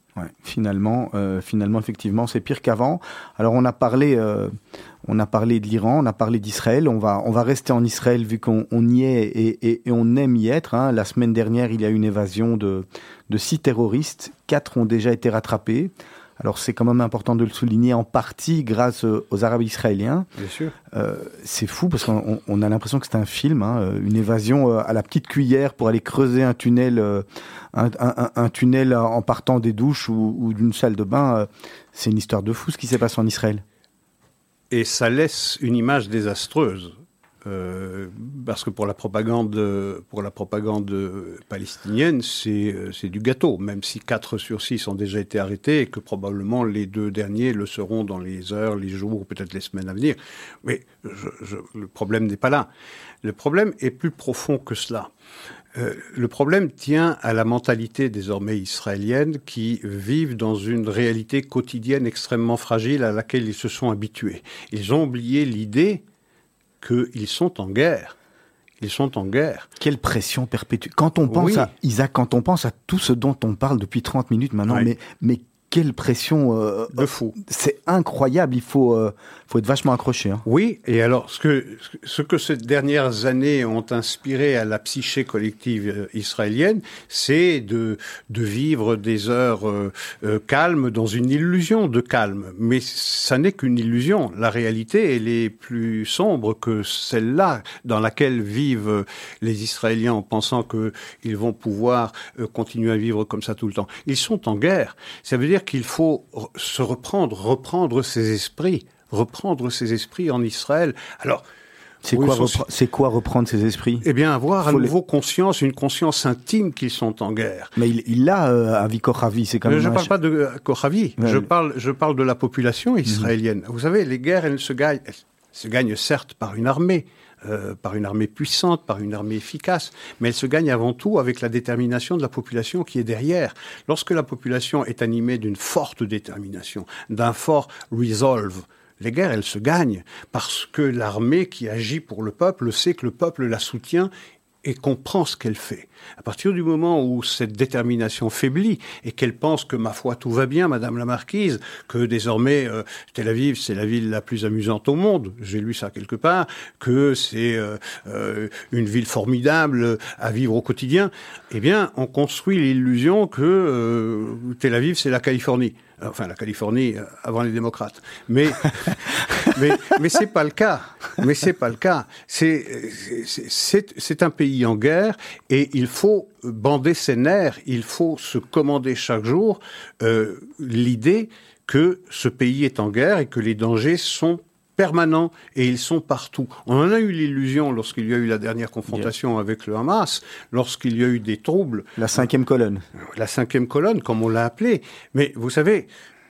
Euh, finalement, effectivement, c'est pire qu'avant. Alors, on a parlé, euh, on a parlé de l'Iran, on a parlé d'Israël. On va, rester en Israël vu qu'on on y est et, on aime y être. Hein. La semaine dernière, il y a eu une évasion de six terroristes. Quatre ont déjà été rattrapés. Alors c'est quand même important de le souligner en partie grâce aux Arabes israéliens. Bien sûr. Euh, c'est fou parce qu'on a l'impression que c'est un film, hein, une évasion à la petite cuillère pour aller creuser un tunnel, un, tunnel en partant des douches ou, ou d'une salle de bain. C'est une histoire de fou ce qui s'est passé en Israël. Et ça laisse une image désastreuse. Euh, parce que pour la propagande, pour la propagande palestinienne, c'est du gâteau, même si 4 sur 6 ont déjà été arrêtés et que probablement les deux derniers le seront dans les heures, les jours, peut-être les semaines à venir. Mais le problème n'est pas là. Le problème est plus profond que cela. Euh, le problème tient à la mentalité désormais israélienne qui vivent dans une réalité quotidienne extrêmement fragile à laquelle ils se sont habitués. Ils ont oublié l'idée qu'ils sont en guerre. Ils sont en guerre. Quelle pression perpétue. Quand on pense à Isaac, quand on pense à tout ce dont on parle depuis 30 minutes maintenant, mais, mais quelle pression euh, de fou. C'est incroyable, il faut, euh, faut être vachement accroché. Hein. Oui, et alors ce que, ce que ces dernières années ont inspiré à la psyché collective euh, israélienne, c'est de, de vivre des heures calmes dans une illusion de calme. Mais ça n'est qu'une illusion. La réalité, elle est plus sombre que celle-là dans laquelle vivent les Israéliens en pensant qu'ils vont pouvoir continuer à vivre comme ça tout le temps. Ils sont en guerre. Ça veut dire qu'il faut se reprendre, reprendre ses esprits, reprendre ses esprits en Israël. Alors, c'est quoi, quoi, reprendre ses esprits? Eh bien, avoir à nouveau conscience, une conscience intime qu'ils sont en guerre. Mais il l'a euh, à Kochavi, c'est quand même. Je ne parle pas de Kochavi, je parle, je parle de la population israélienne. Vous savez, les guerres, elles se gagnent, elles se gagnent certes par une armée, euh, par une armée puissante, par une armée efficace, mais elle se gagne avant tout avec la détermination de la population qui est derrière. Lorsque la population est animée d'une forte détermination, d'un fort resolve, les guerres, elles se gagnent parce que l'armée qui agit pour le peuple sait que le peuple la soutient et comprend ce qu'elle fait. À partir du moment où cette détermination faiblit et qu'elle pense que ma foi tout va bien, Madame la Marquise, que désormais euh, Tel Aviv c'est la ville la plus amusante au monde, j'ai lu ça quelque part, que c'est euh, euh, une ville formidable à vivre au quotidien, eh bien on construit l'illusion que Tel Aviv c'est la Californie enfin la Californie avant les démocrates. Mais mais mais c'est pas le cas. Mais c'est pas le cas. C'est c'est un pays en guerre et il faut bander ses nerfs, il faut se commander chaque jour euh, l'idée que ce pays est en guerre et que les dangers sont permanents et ils sont partout. On en a eu l'illusion lorsqu'il y a eu la dernière confrontation avec le Hamas, lorsqu'il y a eu des troubles. La cinquième colonne. La cinquième colonne, comme on l'a appelé. Mais vous savez,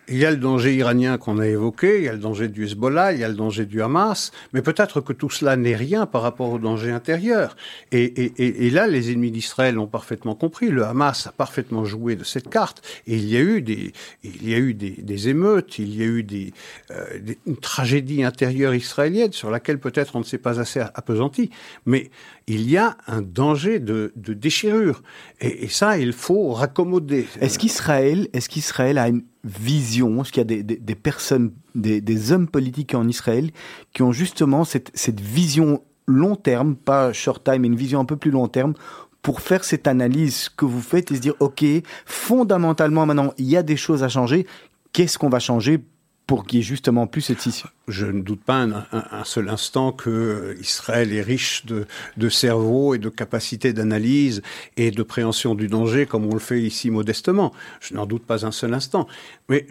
il y a le danger iranien qu'on a évoqué, il y a le danger du Hezbollah, il y a le danger du Hamas, mais peut-être que tout cela n'est rien par rapport au danger intérieur. Et, là, les ennemis d'Israël ont parfaitement compris. Le Hamas a parfaitement joué de cette carte. Et il y a eu des, il y a eu des, émeutes, il y a eu des, euh, une tragédie intérieure israélienne sur laquelle peut-être on ne s'est pas assez appesanti. Mais il y a un danger de, déchirure. Et, ça, il faut raccommoder. Est-ce qu'Israël, qu'Israël a une vision? Est-ce qu'il y a des, personnes, des, hommes politiques en Israël qui ont justement cette, cette vision long terme, pas short time, mais une vision un peu plus long terme pour faire cette analyse que vous faites et se dire, OK, fondamentalement maintenant, il y a des choses à changer. Qu'est-ce qu'on va changer pour qu'il y ait justement plus cette scission Je ne doute pas un, seul instant que Israël est riche de, de cerveau et de capacité d'analyse et de préhension du danger, comme on le fait ici modestement. Je n'en doute pas un seul instant. Mais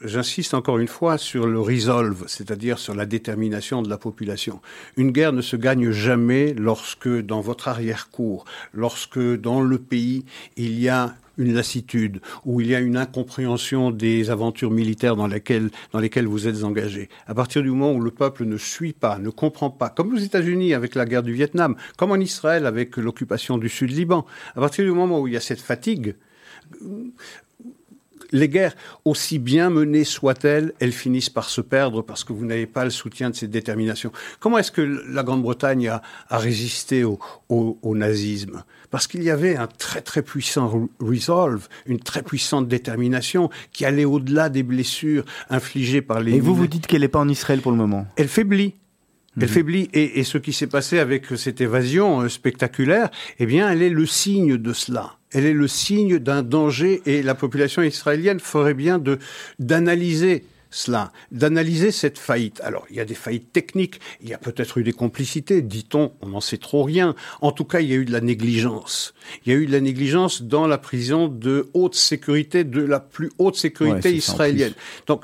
j'insiste encore une fois sur le resolve, c'est-à-dire sur la détermination de la population. Une guerre ne se gagne jamais lorsque, dans votre arrière-cour, lorsque dans le pays, il y a une lassitude, où il y a une incompréhension des aventures militaires dans dans lesquelles vous êtes engagé. À partir du moment où le peuple ne suit pas, ne comprend pas, comme aux États-Unis avec la guerre du Vietnam, comme en Israël avec l'occupation du Sud-Liban, à partir du moment où il y a cette fatigue, les guerres, aussi bien menées soient-elles, elles finissent par se perdre parce que vous n'avez pas le soutien de cette détermination. Comment est-ce que la Grande-Bretagne a, résisté au, nazisme? Parce qu'il y avait un très très puissant resolve, une très puissante détermination qui allait au-delà des blessures infligées par les... Et vous vous dites qu'elle n'est pas en Israël pour le moment Elle faiblit. Elle mhm. faiblit. Et, ce qui s'est passé avec cette évasion euh, spectaculaire, eh bien, elle est le signe de cela elle est le signe d'un danger et la population israélienne ferait bien de d'analyser cela, d'analyser cette faillite. Alors, il y a des faillites techniques, il y a peut-être eu des complicités, dit-on, on n'en sait trop rien. En tout cas, il y a eu de la négligence. Il y a eu de la négligence dans la prison de haute sécurité, de la plus haute sécurité israélienne. Donc,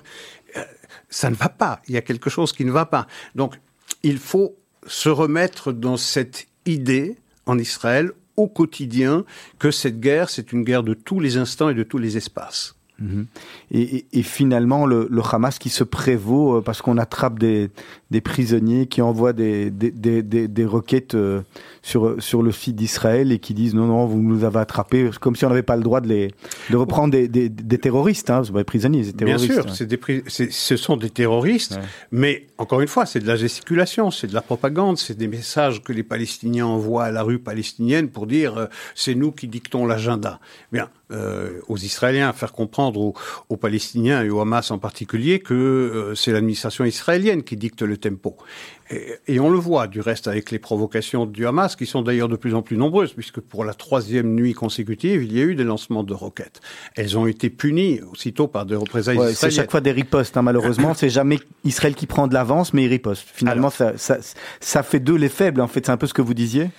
euh, ça ne va pas. Il y a quelque chose qui ne va pas. Donc, il faut se remettre dans cette idée en Israël au quotidien que cette guerre, c'est une guerre de tous les instants et de tous les espaces. Mhm. Et, et, finalement, le, le, Hamas qui se prévaut euh, parce qu'on attrape des, des, prisonniers qui envoient des, des, des, des requêtes euh, sur, sur le site d'Israël et qui disent non, non, vous nous avez attrapés, comme si on n'avait pas le droit de, les, de reprendre des, des, des terroristes, hein, pas des prisonniers, c'est terroristes. Bien sûr, c'est des, ce sont des terroristes, mais encore une fois, c'est de la gesticulation, c'est de la propagande, c'est des messages que les Palestiniens envoient à la rue palestinienne pour dire euh, c'est nous qui dictons l'agenda. Bien, aux Israéliens, faire comprendre aux, aux, Palestiniens et au Hamas en particulier que euh, c'est l'administration israélienne qui dicte le tempo. Et, et, on le voit du reste avec les provocations du Hamas, qui sont d'ailleurs de plus en plus nombreuses, puisque pour la troisième nuit consécutive, il y a eu des lancements de roquettes. Elles ont été punies aussitôt par des représailles ouais, C'est chaque fois des ripostes, hein, malheureusement. c'est jamais Israël qui prend de l'avance, mais il riposte. Finalement, Alors, ça, ça, ça, fait d'eux les faibles, en fait. C'est un peu ce que vous disiez?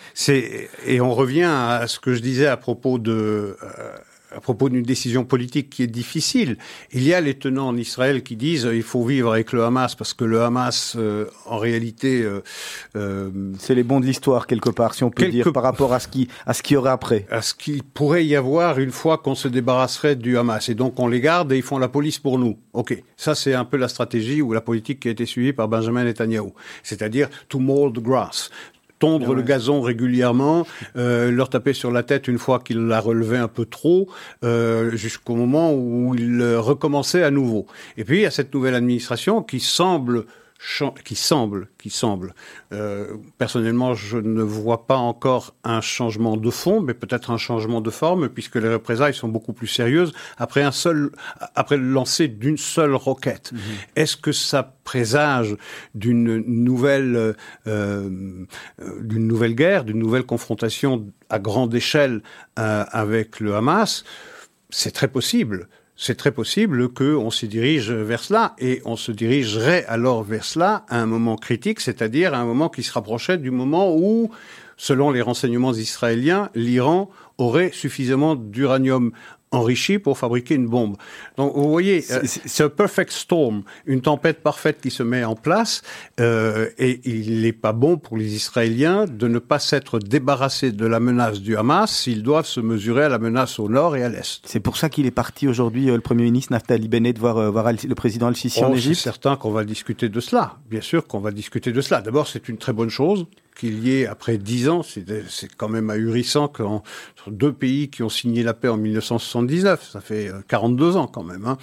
Et on revient à ce que je disais à propos de... Euh, à propos d'une décision politique qui est difficile. Il y a les tenants en Israël qui disent euh, il faut vivre avec le Hamas parce que le Hamas, euh, en réalité, euh, c'est les bons de l'histoire quelque part, si on peut quelque... dire, par rapport à ce qui à ce qu'il y aurait après. À ce qu'il pourrait y avoir une fois qu'on se débarrasserait du Hamas et donc on les garde et ils font la police pour nous. Ok, ça c'est un peu la stratégie ou la politique qui a été suivie par Benjamin Netanyahu, c'est-à-dire to mold grass tondre ouais. le gazon régulièrement, euh, leur taper sur la tête une fois qu'il l'a relevé un peu trop, euh, jusqu'au moment où il recommençait à nouveau. Et puis il y a cette nouvelle administration qui semble qui semble, qui semble. Euh, personnellement, je ne vois pas encore un changement de fond, mais peut-être un changement de forme, puisque les représailles sont beaucoup plus sérieuses après un seul, après le lancer d'une seule roquette. -hmm. Est-ce que ça présage d'une nouvelle, euh, d'une nouvelle guerre, d'une nouvelle confrontation à grande échelle euh, avec le Hamas? C'est très possible c'est très possible qu'on s'y dirige vers cela et on se dirigerait alors vers cela à un moment critique, c'est-à-dire à un moment qui se rapprochait du moment où, selon les renseignements israéliens, l'Iran aurait suffisamment d'uranium enrichi pour fabriquer une bombe. Donc vous voyez, c'est un perfect storm, une tempête parfaite qui se met en place, euh, et il n'est pas bon pour les Israéliens de ne pas s'être débarrassés de la menace du Hamas s'ils doivent se mesurer à la menace au nord et à l'est. C'est pour ça qu'il est parti aujourd'hui, euh, le Premier ministre Naftali Bennett, voir, euh, voir le président Al-Sisi oh, en Égypte C'est certain qu'on va discuter de cela, bien sûr qu'on va discuter de cela. D'abord, c'est une très bonne chose qu'il y ait, après dix ans, c'est quand même ahurissant qu'en deux pays qui ont signé la paix en 1979, ça fait 42 ans quand même, hein,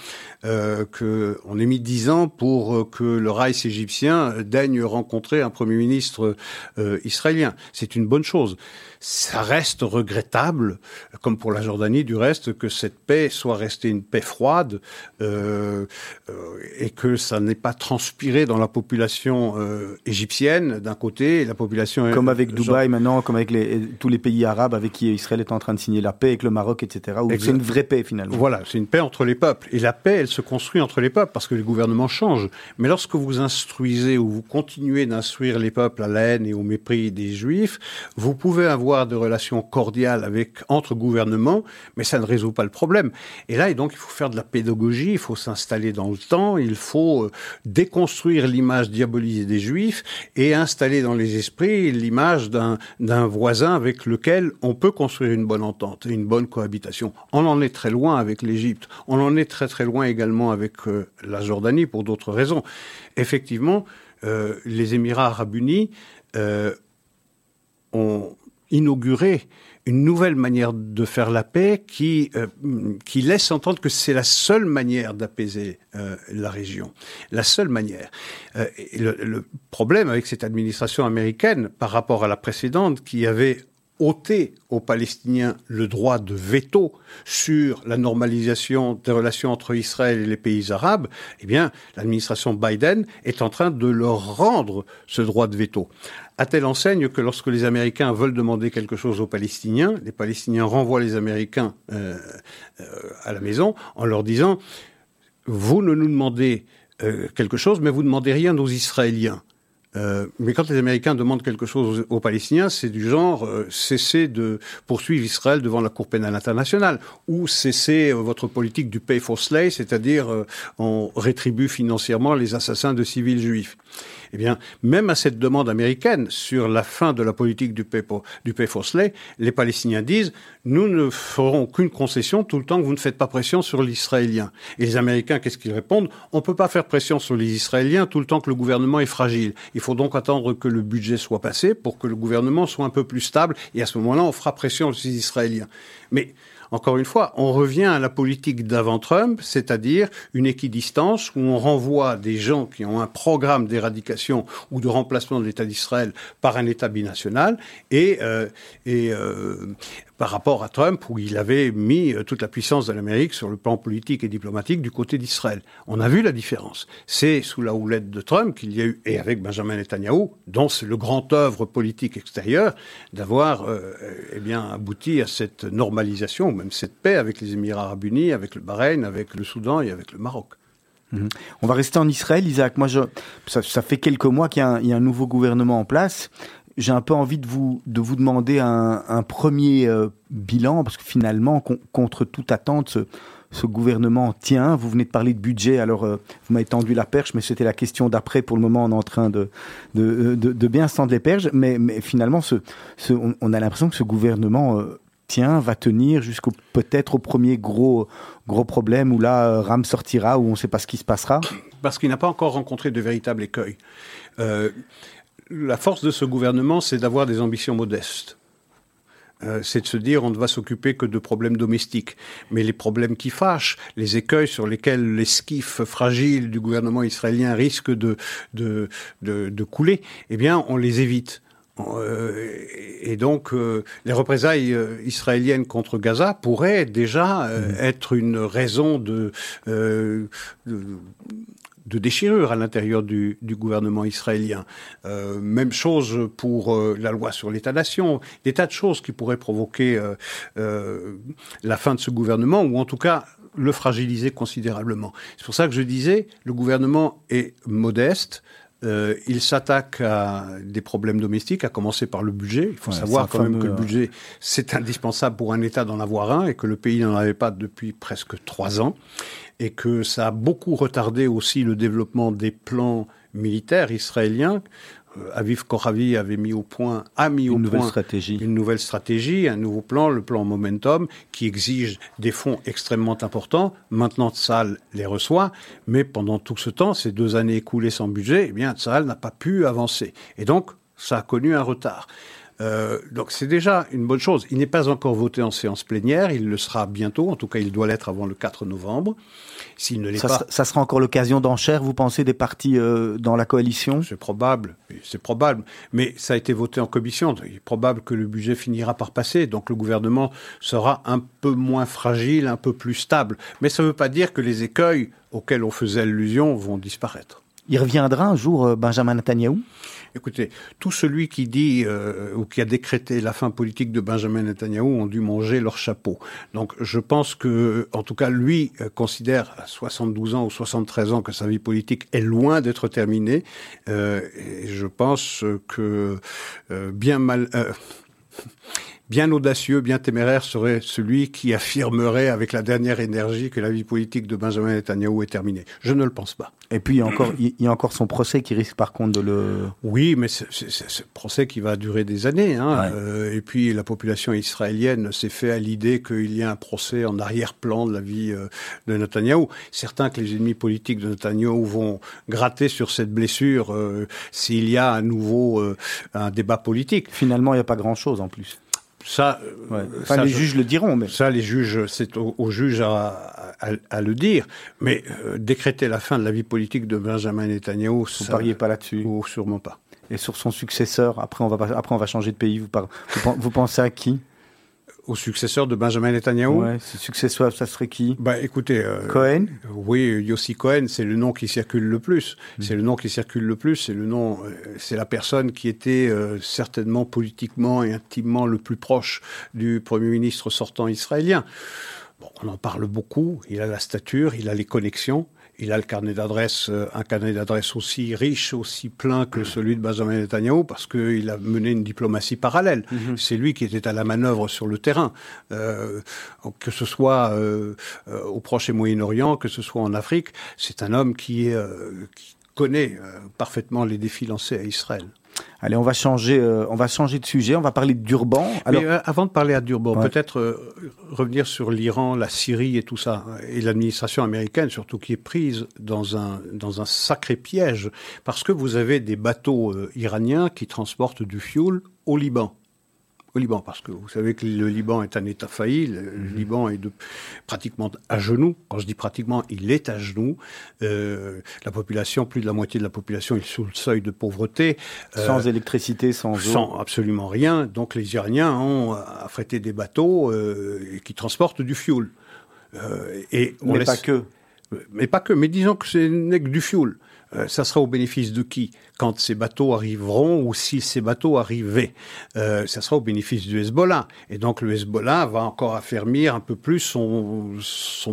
euh, qu'on ait mis dix ans pour que le Reich égyptien daigne rencontrer un Premier ministre euh, israélien. C'est une bonne chose. Ça reste regrettable, comme pour la Jordanie du reste, que cette paix soit restée une paix froide euh, euh, et que ça n'ait pas transpiré dans la population euh, égyptienne d'un côté et la population comme avec Dubaï genre... maintenant, comme avec les, tous les pays arabes avec qui Israël est en train de signer la paix, avec le Maroc, etc. Où c'est une vraie paix finalement. Voilà, c'est une paix entre les peuples et la paix, elle se construit entre les peuples parce que les gouvernements changent. Mais lorsque vous instruisez ou vous continuez d'instruire les peuples à la haine et au mépris des Juifs, vous pouvez avoir de relations cordiales avec entre gouvernements, mais ça ne résout pas le problème. Et là, et donc, il faut faire de la pédagogie, il faut s'installer dans le temps, il faut euh, déconstruire l'image diabolisée des Juifs et installer dans les esprits l'image d'un voisin avec lequel on peut construire une bonne entente, une bonne cohabitation. On en est très loin avec l'Égypte, on en est très très loin également avec euh, la Jordanie pour d'autres raisons. Effectivement, euh, les Émirats arabes unis ont inaugurer une nouvelle manière de faire la paix qui, euh, qui laisse entendre que c'est la seule manière d'apaiser euh, la région. La seule manière. Euh, le, problème avec cette administration américaine par rapport à la précédente qui avait ôter aux Palestiniens le droit de veto sur la normalisation des relations entre Israël et les pays arabes, eh bien, l'administration Biden est en train de leur rendre ce droit de veto. À telle enseigne que lorsque les Américains veulent demander quelque chose aux Palestiniens, les Palestiniens renvoient les Américains euh, euh, à la maison en leur disant vous ne nous demandez euh, quelque chose, mais vous ne demandez rien aux Israéliens. Mais quand les Américains demandent quelque chose aux, Palestiniens, c'est du genre cessez de poursuivre Israël devant la Cour pénale internationale ou cessez votre politique du pay for slay, c'est-à-dire on rétribue financièrement les assassins de civils juifs. Eh bien, même à cette demande américaine sur la fin de la politique du for, du slay, les Palestiniens disent nous ne ferons aucune concession tout le temps que vous ne faites pas pression sur l'Israélien. Et les Américains, qu'est-ce qu'ils répondent? On ne peut pas faire pression sur les Israéliens tout le temps que le gouvernement est fragile. Il faut donc attendre que le budget soit passé pour que le gouvernement soit un peu plus stable. Et à ce moment-là, on fera pression sur les Israéliens. Mais encore une fois, on revient à la politique d'avant Trump, c'est-à-dire une équidistance où on renvoie des gens qui ont un programme d'éradication ou de remplacement de l'État d'Israël par un État binational et, euh, et euh, par rapport à Trump, où il avait mis euh, toute la puissance de l'Amérique sur le plan politique et diplomatique du côté d'Israël. On a vu la différence. C'est sous la houlette de Trump qu'il y a eu, et avec Benjamin Netanyahu, dont c'est le grand œuvre politique extérieur, d'avoir euh, eh bien abouti à cette normalisation, ou même cette paix avec les Émirats arabes unis, avec le Bahreïn, avec le Soudan et avec le Maroc. Mhm. On va rester en Israël, Isaac. Moi, ça, fait quelques mois qu'il y, a un nouveau gouvernement en place j'ai un peu envie de vous, de vous demander un, premier euh, bilan, parce que finalement, contre toute attente, ce, gouvernement tient. Vous venez de parler de budget, alors euh, vous m'avez tendu la perche, mais c'était la question d'après. Pour le moment, on est en train de, de, de bien se les perches, mais, finalement, on, a l'impression que ce gouvernement euh, tient, va tenir jusqu'au peut-être au premier gros, gros problème où là, Ram sortira, où on ne sait pas ce qui se passera. Parce qu'il n'a pas encore rencontré de véritable écueil. Euh, la force de ce gouvernement, c'est d'avoir des ambitions modestes. Euh, c'est de se dire on ne va s'occuper que de problèmes domestiques. Mais les problèmes qui fâchent, les écueils sur lesquels l'esquif fragile du gouvernement israélien risque de, de, de, couler, eh bien, on les évite. Euh, et donc, euh, les représailles israéliennes contre Gaza pourraient déjà mmh. être une raison de, de déchirure à l'intérieur du, gouvernement israélien. Euh, même chose pour euh, la loi sur l'État-nation, des tas de choses qui pourraient provoquer euh, la fin de ce gouvernement, ou en tout cas le fragiliser considérablement. C'est pour ça que je disais, le gouvernement est modeste, il s'attaque à des problèmes domestiques, à commencer par le budget. Il faut savoir quand même que le budget, c'est indispensable pour un État d'en avoir un et que le pays n'en avait pas depuis presque trois ans et que ça a beaucoup retardé aussi le développement des plans militaires israéliens. Euh, Aviv Koravi avait mis au point, a mis une au nouvelle point stratégie. une nouvelle stratégie, un nouveau plan, le plan Momentum, qui exige des fonds extrêmement importants. Maintenant, Tsahal les reçoit, mais pendant tout ce temps, ces deux années écoulées sans budget, eh bien, Tsahal n'a pas pu avancer. Et donc, ça a connu un retard. Euh, donc c'est déjà une bonne chose. Il n'est pas encore voté en séance plénière, il le sera bientôt, en tout cas il doit l'être avant le 4 novembre. S'il ne l'est pas... Ça sera encore l'occasion d'enchère, vous pensez, des partis euh, dans la coalition? C'est probable, c'est probable. Mais ça a été voté en commission, il est probable que le budget finira par passer, donc le gouvernement sera un peu moins fragile, un peu plus stable. Mais ça ne veut pas dire que les écueils auxquels on faisait allusion vont disparaître. Il reviendra un jour, euh, Benjamin Netanyahu? Écoutez, tout celui qui dit euh, ou qui a décrété la fin politique de Benjamin Netanyahu ont dû manger leur chapeau. Donc je pense que, en tout cas, lui euh, considère à 72 ans ou 73 ans que sa vie politique est loin d'être terminée. Et je pense que bien mal bien audacieux, bien téméraire serait celui qui affirmerait avec la dernière énergie que la vie politique de Benjamin Netanyahu est terminée. Je ne le pense pas. Et puis il y a encore, il y a encore son procès qui risque par contre de le. Oui, mais c'est ce procès qui va durer des années. Hein. Euh, et puis la population israélienne s'est fait à l'idée qu'il y a un procès en arrière-plan de la vie euh, de Netanyahou. Certains que les ennemis politiques de Netanyahou vont gratter sur cette blessure euh, s'il y a à nouveau un débat politique. Finalement, il n'y a pas grand-chose en plus. Ça, euh, les juges le diront. Mais... Ça, les juges, c'est aux, juges à, le dire. Mais euh, décréter la fin de la vie politique de Benjamin Netanyahu, vous pariez pas là-dessus Ou sûrement pas. Et sur son successeur, après on va, après on va changer de pays, vous, vous, vous pensez à qui? Au successeur de Benjamin Netanyahu. Ouais, ce successeur, ça serait qui? Bah, écoutez, euh, Cohen? Oui, Yossi Cohen, c'est le nom qui circule le plus. Hmm. C'est le nom qui circule le plus. C'est le nom, euh, c'est la personne qui était euh, certainement politiquement et intimement le plus proche du premier ministre sortant israélien. Bon, on en parle beaucoup. Il a la stature, il a les connexions il a le carnet d'adresses, euh, un carnet d'adresses aussi riche, aussi plein que celui de Benjamin Netanyahu, parce qu'il a mené une diplomatie parallèle. Mhm. C'est lui qui était à la manœuvre sur le terrain, euh, que ce soit euh, au Proche et Moyen-Orient, que ce soit en Afrique. C'est un homme qui, qui connaît parfaitement les défis lancés à Israël. Allez, on va changer, euh, on va changer de sujet. On va parler de Durban. Alors, Mais, euh, avant de parler à Durban, peut-être euh, revenir sur l'Iran, la Syrie et tout ça, et l'administration américaine surtout qui est prise dans un dans un sacré piège parce que vous avez des bateaux iraniens qui transportent du fioul au Liban au Liban, parce que vous savez que le Liban est un État failli, le, mhm. Liban est de, pratiquement à genoux. Quand je dis pratiquement, il est à genoux. Euh, la population, plus de la moitié de la population est sous le seuil de pauvreté. Euh, sans électricité, sans eau. Sans absolument rien. Donc les Iraniens ont affrété des bateaux euh, qui transportent du fioul. et on Mais pas que. Mais pas que. Mais disons que c'est n'est que du fioul. Euh, ça sera au bénéfice de qui? Quand ces bateaux arriveront ou si ces bateaux arrivaient euh, Ça sera au bénéfice du Hezbollah. Et donc le Hezbollah va encore affermir un peu plus son,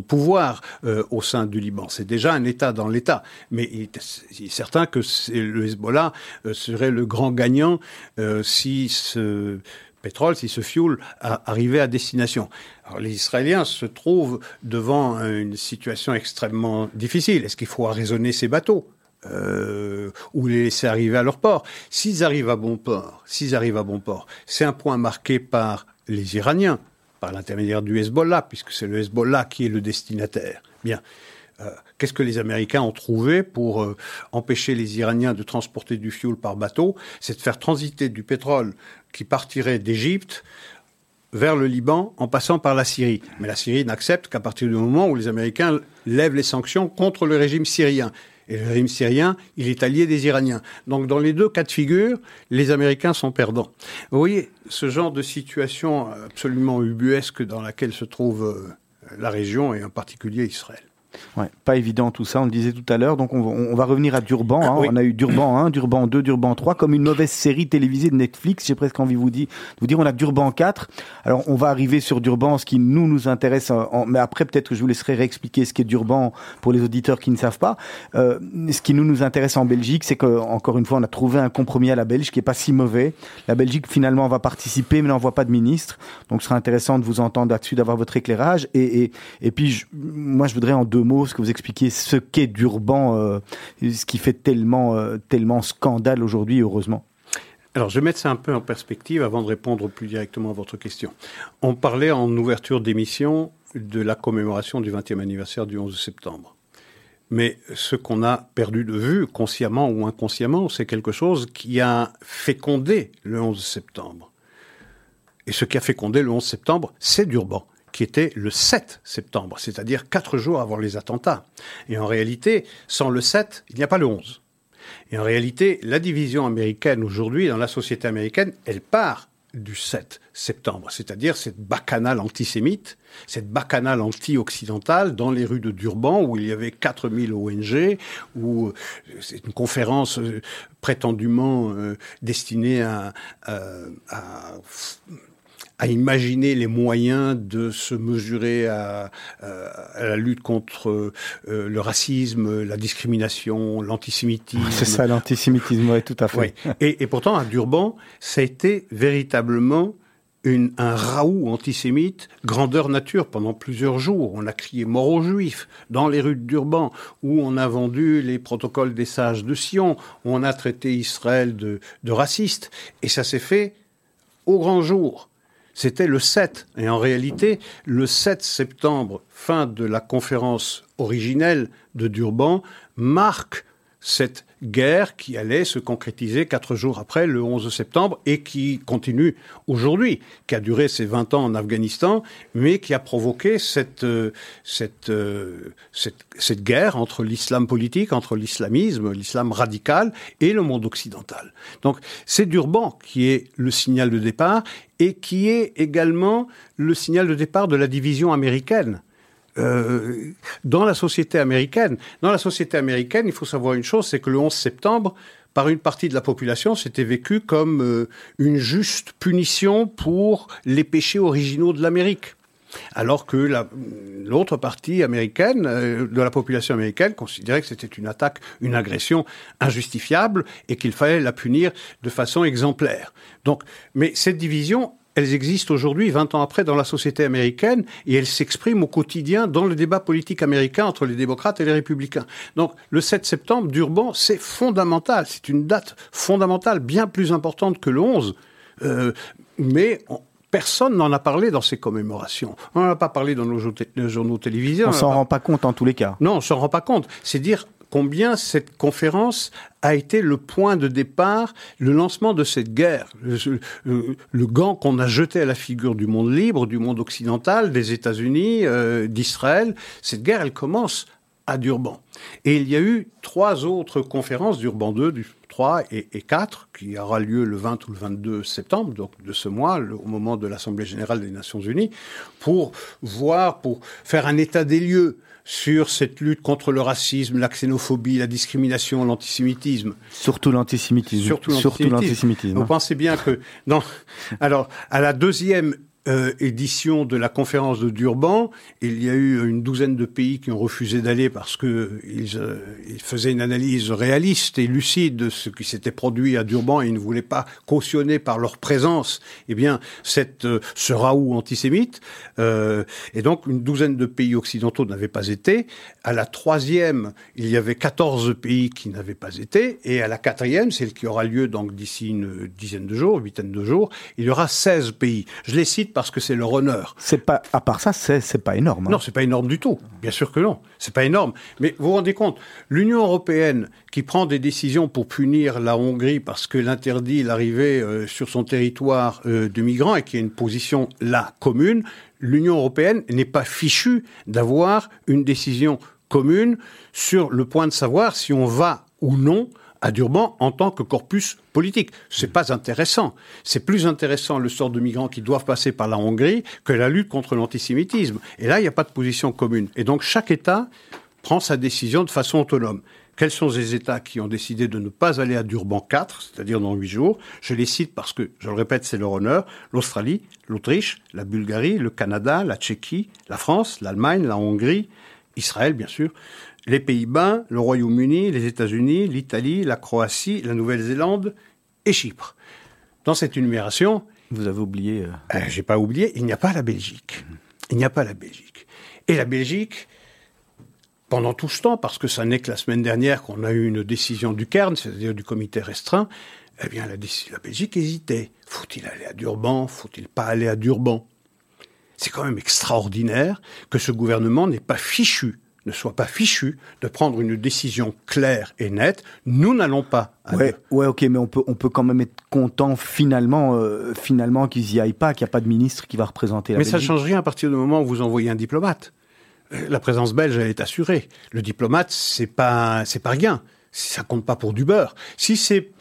pouvoir euh, au sein du Liban. C'est déjà un État dans l'État. Mais il est, certain que le Hezbollah serait le grand gagnant si ce pétrole, si ce fuel arrivait à destination. Alors, les Israéliens se trouvent devant une situation extrêmement difficile. Est-ce qu'il faut arraisonner ces bateaux? Euh, ou les laisser arriver à leur port. S'ils arrivent à bon port, s'ils arrivent à bon port, c'est un point marqué par les Iraniens, par l'intermédiaire du Hezbollah, puisque c'est le Hezbollah qui est le destinataire. Bien. Euh, qu'est-ce que les Américains ont trouvé pour euh, empêcher les Iraniens de transporter du fioul par bateau? C'est de faire transiter du pétrole qui partirait d'Égypte vers le Liban en passant par la Syrie. Mais la Syrie n'accepte qu'à partir du moment où les Américains lèvent les sanctions contre le régime syrien. Et le régime syrien, il est allié des Iraniens. Donc dans les deux cas de figure, les Américains sont perdants. Vous voyez, ce genre de situation absolument ubuesque dans laquelle se trouve euh, la région et en particulier Israël. Ouais, pas évident tout ça, on le disait tout à l'heure. Donc on, va revenir à Durban. Hein. On a eu Durban 1, Durban 2, Durban 3, comme une mauvaise série télévisée de Netflix. J'ai presque envie de vous dire, de vous dire, on a Durban 4. Alors on va arriver sur Durban, ce qui nous nous intéresse. mais après peut-être que je vous laisserai réexpliquer ce qu'est Durban pour les auditeurs qui ne savent pas. Euh, ce qui nous nous intéresse en Belgique, c'est que encore une fois, on a trouvé un compromis à la Belge qui est pas si mauvais. La Belgique finalement va participer, mais n'envoie pas de ministre. Donc ce sera intéressant de vous entendre là-dessus, d'avoir votre éclairage. Et, et, et puis moi je voudrais en deux mots, ce que vous expliquiez ce qu'est Durban, euh, ce qui fait tellement, euh, tellement scandale aujourd'hui, heureusement. Alors, je vais mettre ça un peu en perspective avant de répondre plus directement à votre question. On parlait en ouverture d'émission de la commémoration du 20e anniversaire du 11 septembre. Mais ce qu'on a perdu de vue, consciemment ou inconsciemment, c'est quelque chose qui a fécondé le 11 septembre. Et ce qui a fécondé le 11 septembre, c'est Durban qui était le 7 septembre, c'est-à-dire quatre jours avant les attentats. Et en réalité, sans le 7, il n'y a pas le 11. Et en réalité, la division américaine aujourd'hui, dans la société américaine, elle part du 7 septembre, c'est-à-dire cette bacchanale antisémite, cette bacchanale anti-occidentale dans les rues de Durban où il y avait 4000 ONG, où euh, c'est une conférence euh, prétendument euh, destinée à, à à imaginer les moyens de se mesurer à, la lutte contre euh, le racisme, la discrimination, l'antisémitisme. C'est ça, l'antisémitisme, oui, tout à fait. Et, et, pourtant, à Durban, ça a été véritablement une, un raout antisémite grandeur nature pendant plusieurs jours. On a crié mort aux juifs dans les rues de Durban, où on a vendu les protocoles des sages de Sion, où on a traité Israël de, de raciste. Et ça s'est fait au grand jour c'était le 7. Et en réalité, le 7 septembre, fin de la conférence originelle de Durban, marque cette guerre qui allait se concrétiser quatre jours après le 11 septembre et qui continue aujourd'hui, qui a duré ses 20 ans en Afghanistan, mais qui a provoqué cette, euh, cette, euh, cette, cette guerre entre l'islam politique, entre l'islamisme, l'islam radical et le monde occidental. Donc c'est Durban qui est le signal de départ et qui est également le signal de départ de la division américaine. Euh, dans la société américaine. Dans la société américaine, il faut savoir une chose, c'est que le 11 septembre, par une partie de la population, c'était vécu comme euh, une juste punition pour les péchés originaux de l'Amérique. Alors que l'autre partie américaine, euh, de la population américaine, considérait que c'était une attaque, une agression injustifiable et qu'il fallait la punir de façon exemplaire. Donc, mais cette division, elles existent aujourd'hui, 20 ans après, dans la société américaine, et elles s'expriment au quotidien dans le débat politique américain entre les démocrates et les républicains. Donc, le 7 septembre, Durban, c'est fondamental. C'est une date fondamentale, bien plus importante que le 11. Euh, mais personne n'en a parlé dans ces commémorations. On n'en a pas parlé dans nos journaux télévisés. On, s'en rend pas compte en tous les cas. Non, on s'en rend pas compte. C'est dire combien cette conférence a été le point de départ, le lancement de cette guerre, le, gant qu'on a jeté à la figure du monde libre, du monde occidental, des États-Unis, euh, d'Israël. Cette guerre, elle commence à Durban. Et il y a eu trois autres conférences, Durban 2, du 3 et, et 4, qui aura lieu le 20 ou le 22 septembre, donc de ce mois, au moment de l'Assemblée générale des Nations unies, pour voir, pour faire un état des lieux sur cette lutte contre le racisme, la xénophobie, la discrimination, l'antisémitisme. Surtout l'antisémitisme. Surtout l'antisémitisme. Vous pensez bien que, non. Alors, à la deuxième euh, édition de la conférence de Durban, il y a eu une douzaine de pays qui ont refusé d'aller parce que ils, euh, ils, faisaient une analyse réaliste et lucide de ce qui s'était produit à Durban et ils ne voulaient pas cautionner par leur présence, eh bien, cette euh, ce raout antisémite. Euh, et donc, une douzaine de pays occidentaux n'avaient pas été. À la troisième, il y avait 14 pays qui n'avaient pas été, et à la quatrième, celle qui aura lieu donc d'ici une dizaine de jours, huitaine de jours, il y aura 16 pays. Je les cite parce que c'est leur honneur. C'est pas, à part ça, c'est, c'est pas énorme. Hein. Non, c'est pas énorme du tout. Bien sûr que non. C'est pas énorme. Mais vous vous rendez compte, l'Union européenne qui prend des décisions pour punir la Hongrie parce qu'elle interdit l'arrivée euh, sur son territoire euh, de migrants et qui a une position là commune, l'Union européenne n'est pas fichue d'avoir une décision commune sur le point de savoir si on va ou non à Durban en tant que corpus politique. C'est pas intéressant. C'est plus intéressant le sort de migrants qui doivent passer par la Hongrie que la lutte contre l'antisémitisme. Et là, il n'y a pas de position commune. Et donc, chaque État prend sa décision de façon autonome. Quels sont ces États qui ont décidé de ne pas aller à Durban 4, c'est-à-dire dans huit jours? Je les cite parce que, je le répète, c'est leur honneur. L'Australie, l'Autriche, la Bulgarie, le Canada, la Tchéquie, la France, l'Allemagne, la Hongrie, Israël, bien sûr, les Pays-Bas, le Royaume-Uni, les États-Unis, l'Italie, la Croatie, la Nouvelle-Zélande et Chypre. Dans cette énumération, vous avez oublié. Euh... euh J'ai pas oublié. Il n'y a pas la Belgique. Il n'y a pas la Belgique. Et la Belgique, pendant tout ce temps, parce que ça n'est que la semaine dernière qu'on a eu une décision du Cairn, c'est-à-dire du comité restreint, eh bien la, la Belgique hésitait. Faut-il aller à Durban? Faut-il pas aller à Durban? C'est quand même extraordinaire que ce gouvernement n'ait pas fichu ne soit pas fichu de prendre une décision claire et nette. Nous n'allons pas. Ouais, ouais, ok, mais on peut, on peut quand même être content finalement, euh, finalement qu'ils y aillent pas, qu'il n'y a pas de ministre qui va représenter la Mais Belgique. ça change rien à partir du moment où vous envoyez un diplomate. Euh, la présence belge, elle est assurée. Le diplomate, c'est pas, c'est pas rien. Ça compte pas pour du beurre. Si c'est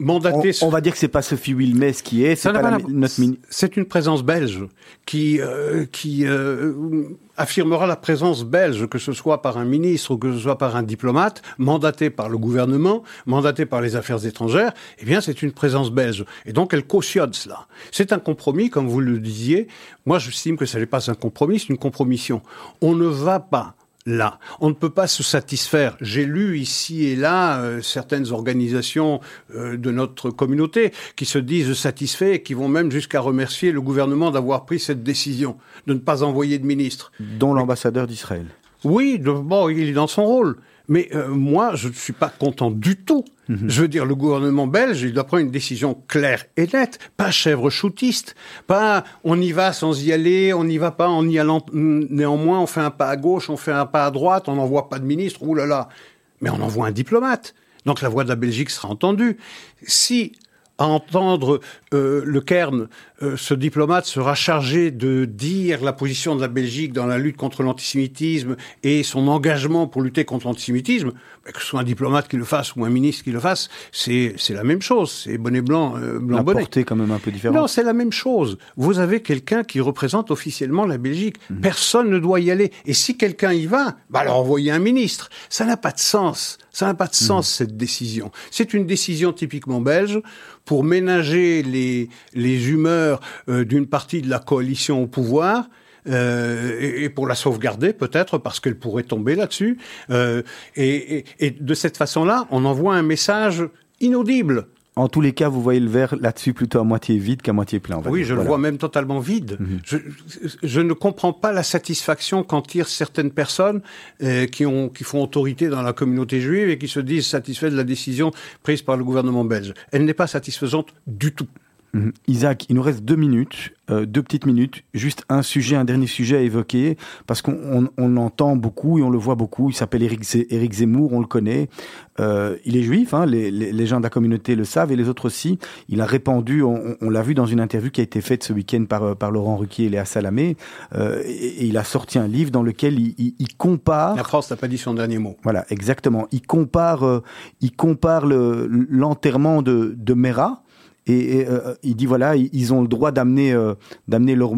mandaté. On, on, va dire que c'est pas Sophie Wilmès qui est, c'est pas la, notre ministre. C'est une présence belge qui, euh, qui euh, affirmera la présence belge, que ce soit par un ministre ou que ce soit par un diplomate, mandaté par le gouvernement, mandaté par les affaires étrangères, eh bien c'est une présence belge. Et donc elle cautionne cela. C'est un compromis, comme vous le disiez. Moi j'estime que ce n'est pas un compromis, c'est une compromission. On ne va pas là. On ne peut pas se satisfaire. J'ai lu ici et là euh, certaines organisations euh, de notre communauté qui se disent satisfaits et qui vont même jusqu'à remercier le gouvernement d'avoir pris cette décision de ne pas envoyer de ministre. Dont l'ambassadeur d'Israël. Oui, de, bon, il est dans son rôle. Mais euh, moi, je ne suis pas content du tout. Mm -hmm. Je veux dire, le gouvernement belge, il doit prendre une décision claire et nette, pas chèvre shootiste, pas on y va sans y aller, on n'y va pas en y allant. Néanmoins, on fait un pas à gauche, on fait un pas à droite, on n'envoie pas de ministre, oulala. Mais on envoie un diplomate. Donc la voix de la Belgique sera entendue. Si à entendre euh, le Cairn, euh, ce diplomate sera chargé de dire la position de la Belgique dans la lutte contre l'antisémitisme et son engagement pour lutter contre l'antisémitisme, bah, que ce soit un diplomate qui le fasse ou un ministre qui le fasse, c'est c'est la même chose. C'est bonnet blanc, euh, blanc La bonnet. portée quand même un peu différente. Non, c'est la même chose. Vous avez quelqu'un qui représente officiellement la Belgique. Personne ne doit y aller. Et si quelqu'un y va, bah alors envoyez un ministre. Ça n'a pas de sens. Ça n'a pas de sens, cette décision. C'est une décision typiquement belge pour ménager les, les humeurs euh, d'une partie de la coalition au pouvoir. euh, et, et pour la sauvegarder peut-être parce qu'elle pourrait tomber là-dessus. Euh, et, et- et de cette façon-là, on envoie un message inaudible. En tous les cas, vous voyez le verre là-dessus plutôt à moitié vide qu'à moitié plein. Oui, dire. je le vois même totalement vide. je, je ne comprends pas la satisfaction qu'en tirent certaines personnes euh, qui, ont, qui font autorité dans la communauté juive et qui se disent satisfaits de la décision prise par le gouvernement belge. Elle n'est pas satisfaisante du tout. Mhm. Isaac, il nous reste deux minutes, euh, deux petites minutes. Juste un sujet, un dernier sujet à évoquer, parce qu'on on, on l'entend beaucoup et on le voit beaucoup. Il s'appelle Éric, Éric Zemmour, on le connaît. Euh, il est juif, hein, les, les, les gens de la communauté le savent et les autres aussi. Il a répandu, on, on l'a vu dans une interview qui a été faite ce week-end par, euh, par Laurent Ruquier et Léa Salamé, euh, et, et il a sorti un livre dans lequel il, il, il compare... La France n'a pas dit son dernier mot. Voilà, exactement. Il compare, il compare le- l'enterrement de, de Mera. Et, et, euh, il dit voilà, ils- ils ont le droit d'amener euh, d'amener leur,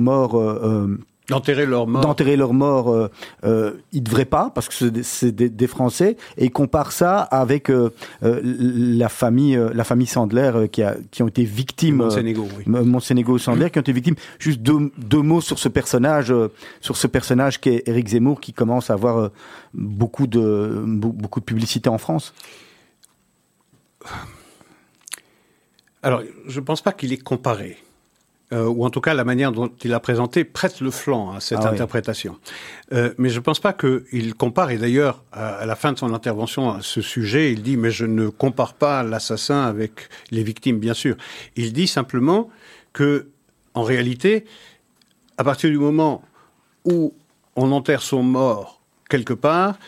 mort, euh, euh, D'enterrer leur mort. d'enterrer leur mort. Euh, euh, ils devraient pas parce que c'est des- Français. Et il compare ça avec euh, euh, la famille, euh, la famille Sandler euh, qui a qui ont été victimes. euh, Monténégro, oui. Sandler qui ont été victimes. Juste deux, deux mots sur ce personnage, euh, sur ce personnage qu'est Éric Zemmour qui commence à avoir euh, beaucoup de be- beaucoup de publicité en France. Alors, je ne pense pas qu'il est comparé. Euh, ou en tout cas, la manière dont il a présenté prête le flanc à cette Ah oui. interprétation. Euh, mais je ne pense pas qu'il compare. Et d'ailleurs, à, à la fin de son intervention à ce sujet, il dit mais je ne compare pas l'assassin avec les victimes, bien sûr. Il dit simplement que, en réalité, à partir du moment où on enterre son mort quelque part,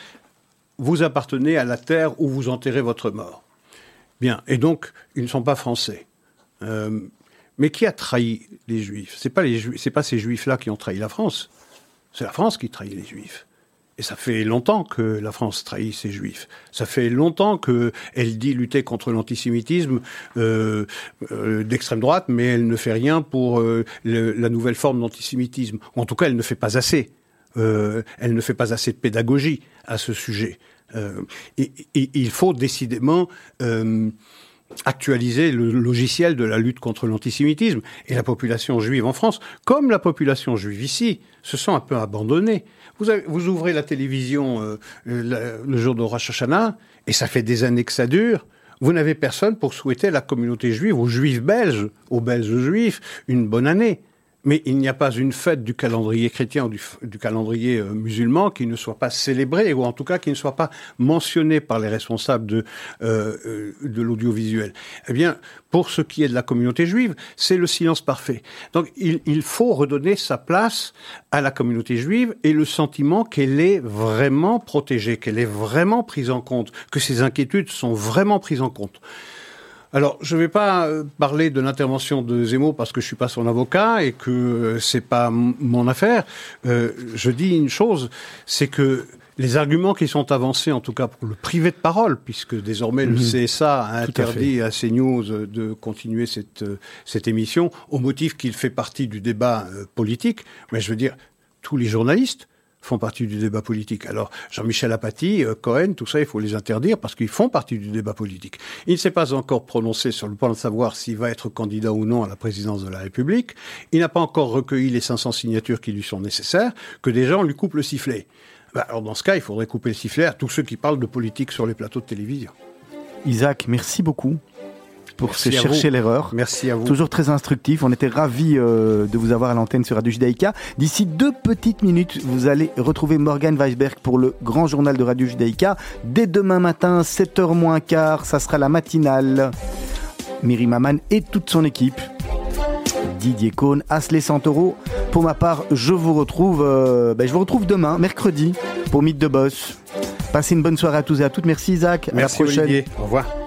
vous appartenez à la terre où vous enterrez votre mort. Bien. Et donc, ils ne sont pas français. Euh, mais qui a trahi les Juifs? C'est pas pas ces Juifs-là qui ont trahi la France. C'est la France qui trahit les Juifs. Et ça fait longtemps que la France trahit ses Juifs. Ça fait longtemps que elle dit lutter contre l'antisémitisme euh, euh, d'extrême droite, mais elle ne fait rien pour le- la nouvelle forme d'antisémitisme. En tout cas, elle ne fait pas assez. Elle ne fait pas assez de pédagogie à ce sujet. Euh, il faut décidément euh, actualiser le logiciel de la lutte contre l'antisémitisme. Et la population juive en France, comme la population juive ici, se sent un peu abandonnée. Vous, ouvrez la télévision euh, le jour de Rosh Hashanah, et ça fait des années que ça dure. Vous n'avez personne pour souhaiter à la communauté juive, aux juifs belges, aux belges juifs, une bonne année. Mais il n'y a pas une fête du calendrier chrétien ou du, calendrier euh, musulman qui ne soit pas célébrée, ou en tout cas qui ne soit pas mentionnée par les responsables de, euh, euh, de l'audiovisuel. Eh bien, pour ce qui est de la communauté juive, c'est le silence parfait. Donc il, il faut redonner sa place à la communauté juive et le sentiment qu'elle est vraiment protégée, qu'elle est vraiment prise en compte, que ses inquiétudes sont vraiment prises en compte. Alors, je ne vais pas euh, parler de l'intervention de Zemmour parce que je suis pas son avocat et que euh, c'est pas mon affaire. Euh, je dis une chose, c'est que les arguments qui sont avancés, en tout cas pour le privé de parole, puisque désormais le Mhm. CSA a Tout à interdit à, CNews euh, de continuer cette, cette émission au motif qu'il fait partie du débat politique. Mais je veux dire, tous les journalistes font partie du débat politique. Alors, Jean-Michel Apathy, euh, Cohen, tout ça, il faut les interdire parce qu'ils font partie du débat politique. Il ne s'est pas encore prononcé sur le point de savoir s'il va être candidat ou non à la présidence de la République. Il n'a pas encore recueilli les 500 signatures qui lui sont nécessaires, que des gens lui coupent le sifflet. Bah, alors, dans ce cas, il faudrait couper le sifflet à tous ceux qui parlent de politique sur les plateaux de télévision. Isaac, merci beaucoup pour Merci à chercher l'erreur. Merci à vous. Toujours très instructif. On était ravis euh, de vous avoir à l'antenne sur Radio Judaïka. D'ici deux petites minutes, vous allez retrouver Morgan Weisberg pour le grand journal de Radio Judaïka. Dès demain matin, 7h moins quart, ça sera la matinale. Miri Maman et toute son équipe. Didier Cohn, Asley Santoro. Pour ma part, je vous retrouve, euh, ben, je vous retrouve demain, mercredi, pour Mythe de Boss. Passez une bonne soirée à tous et à toutes. Merci Isaac. Merci Olivier. Au revoir.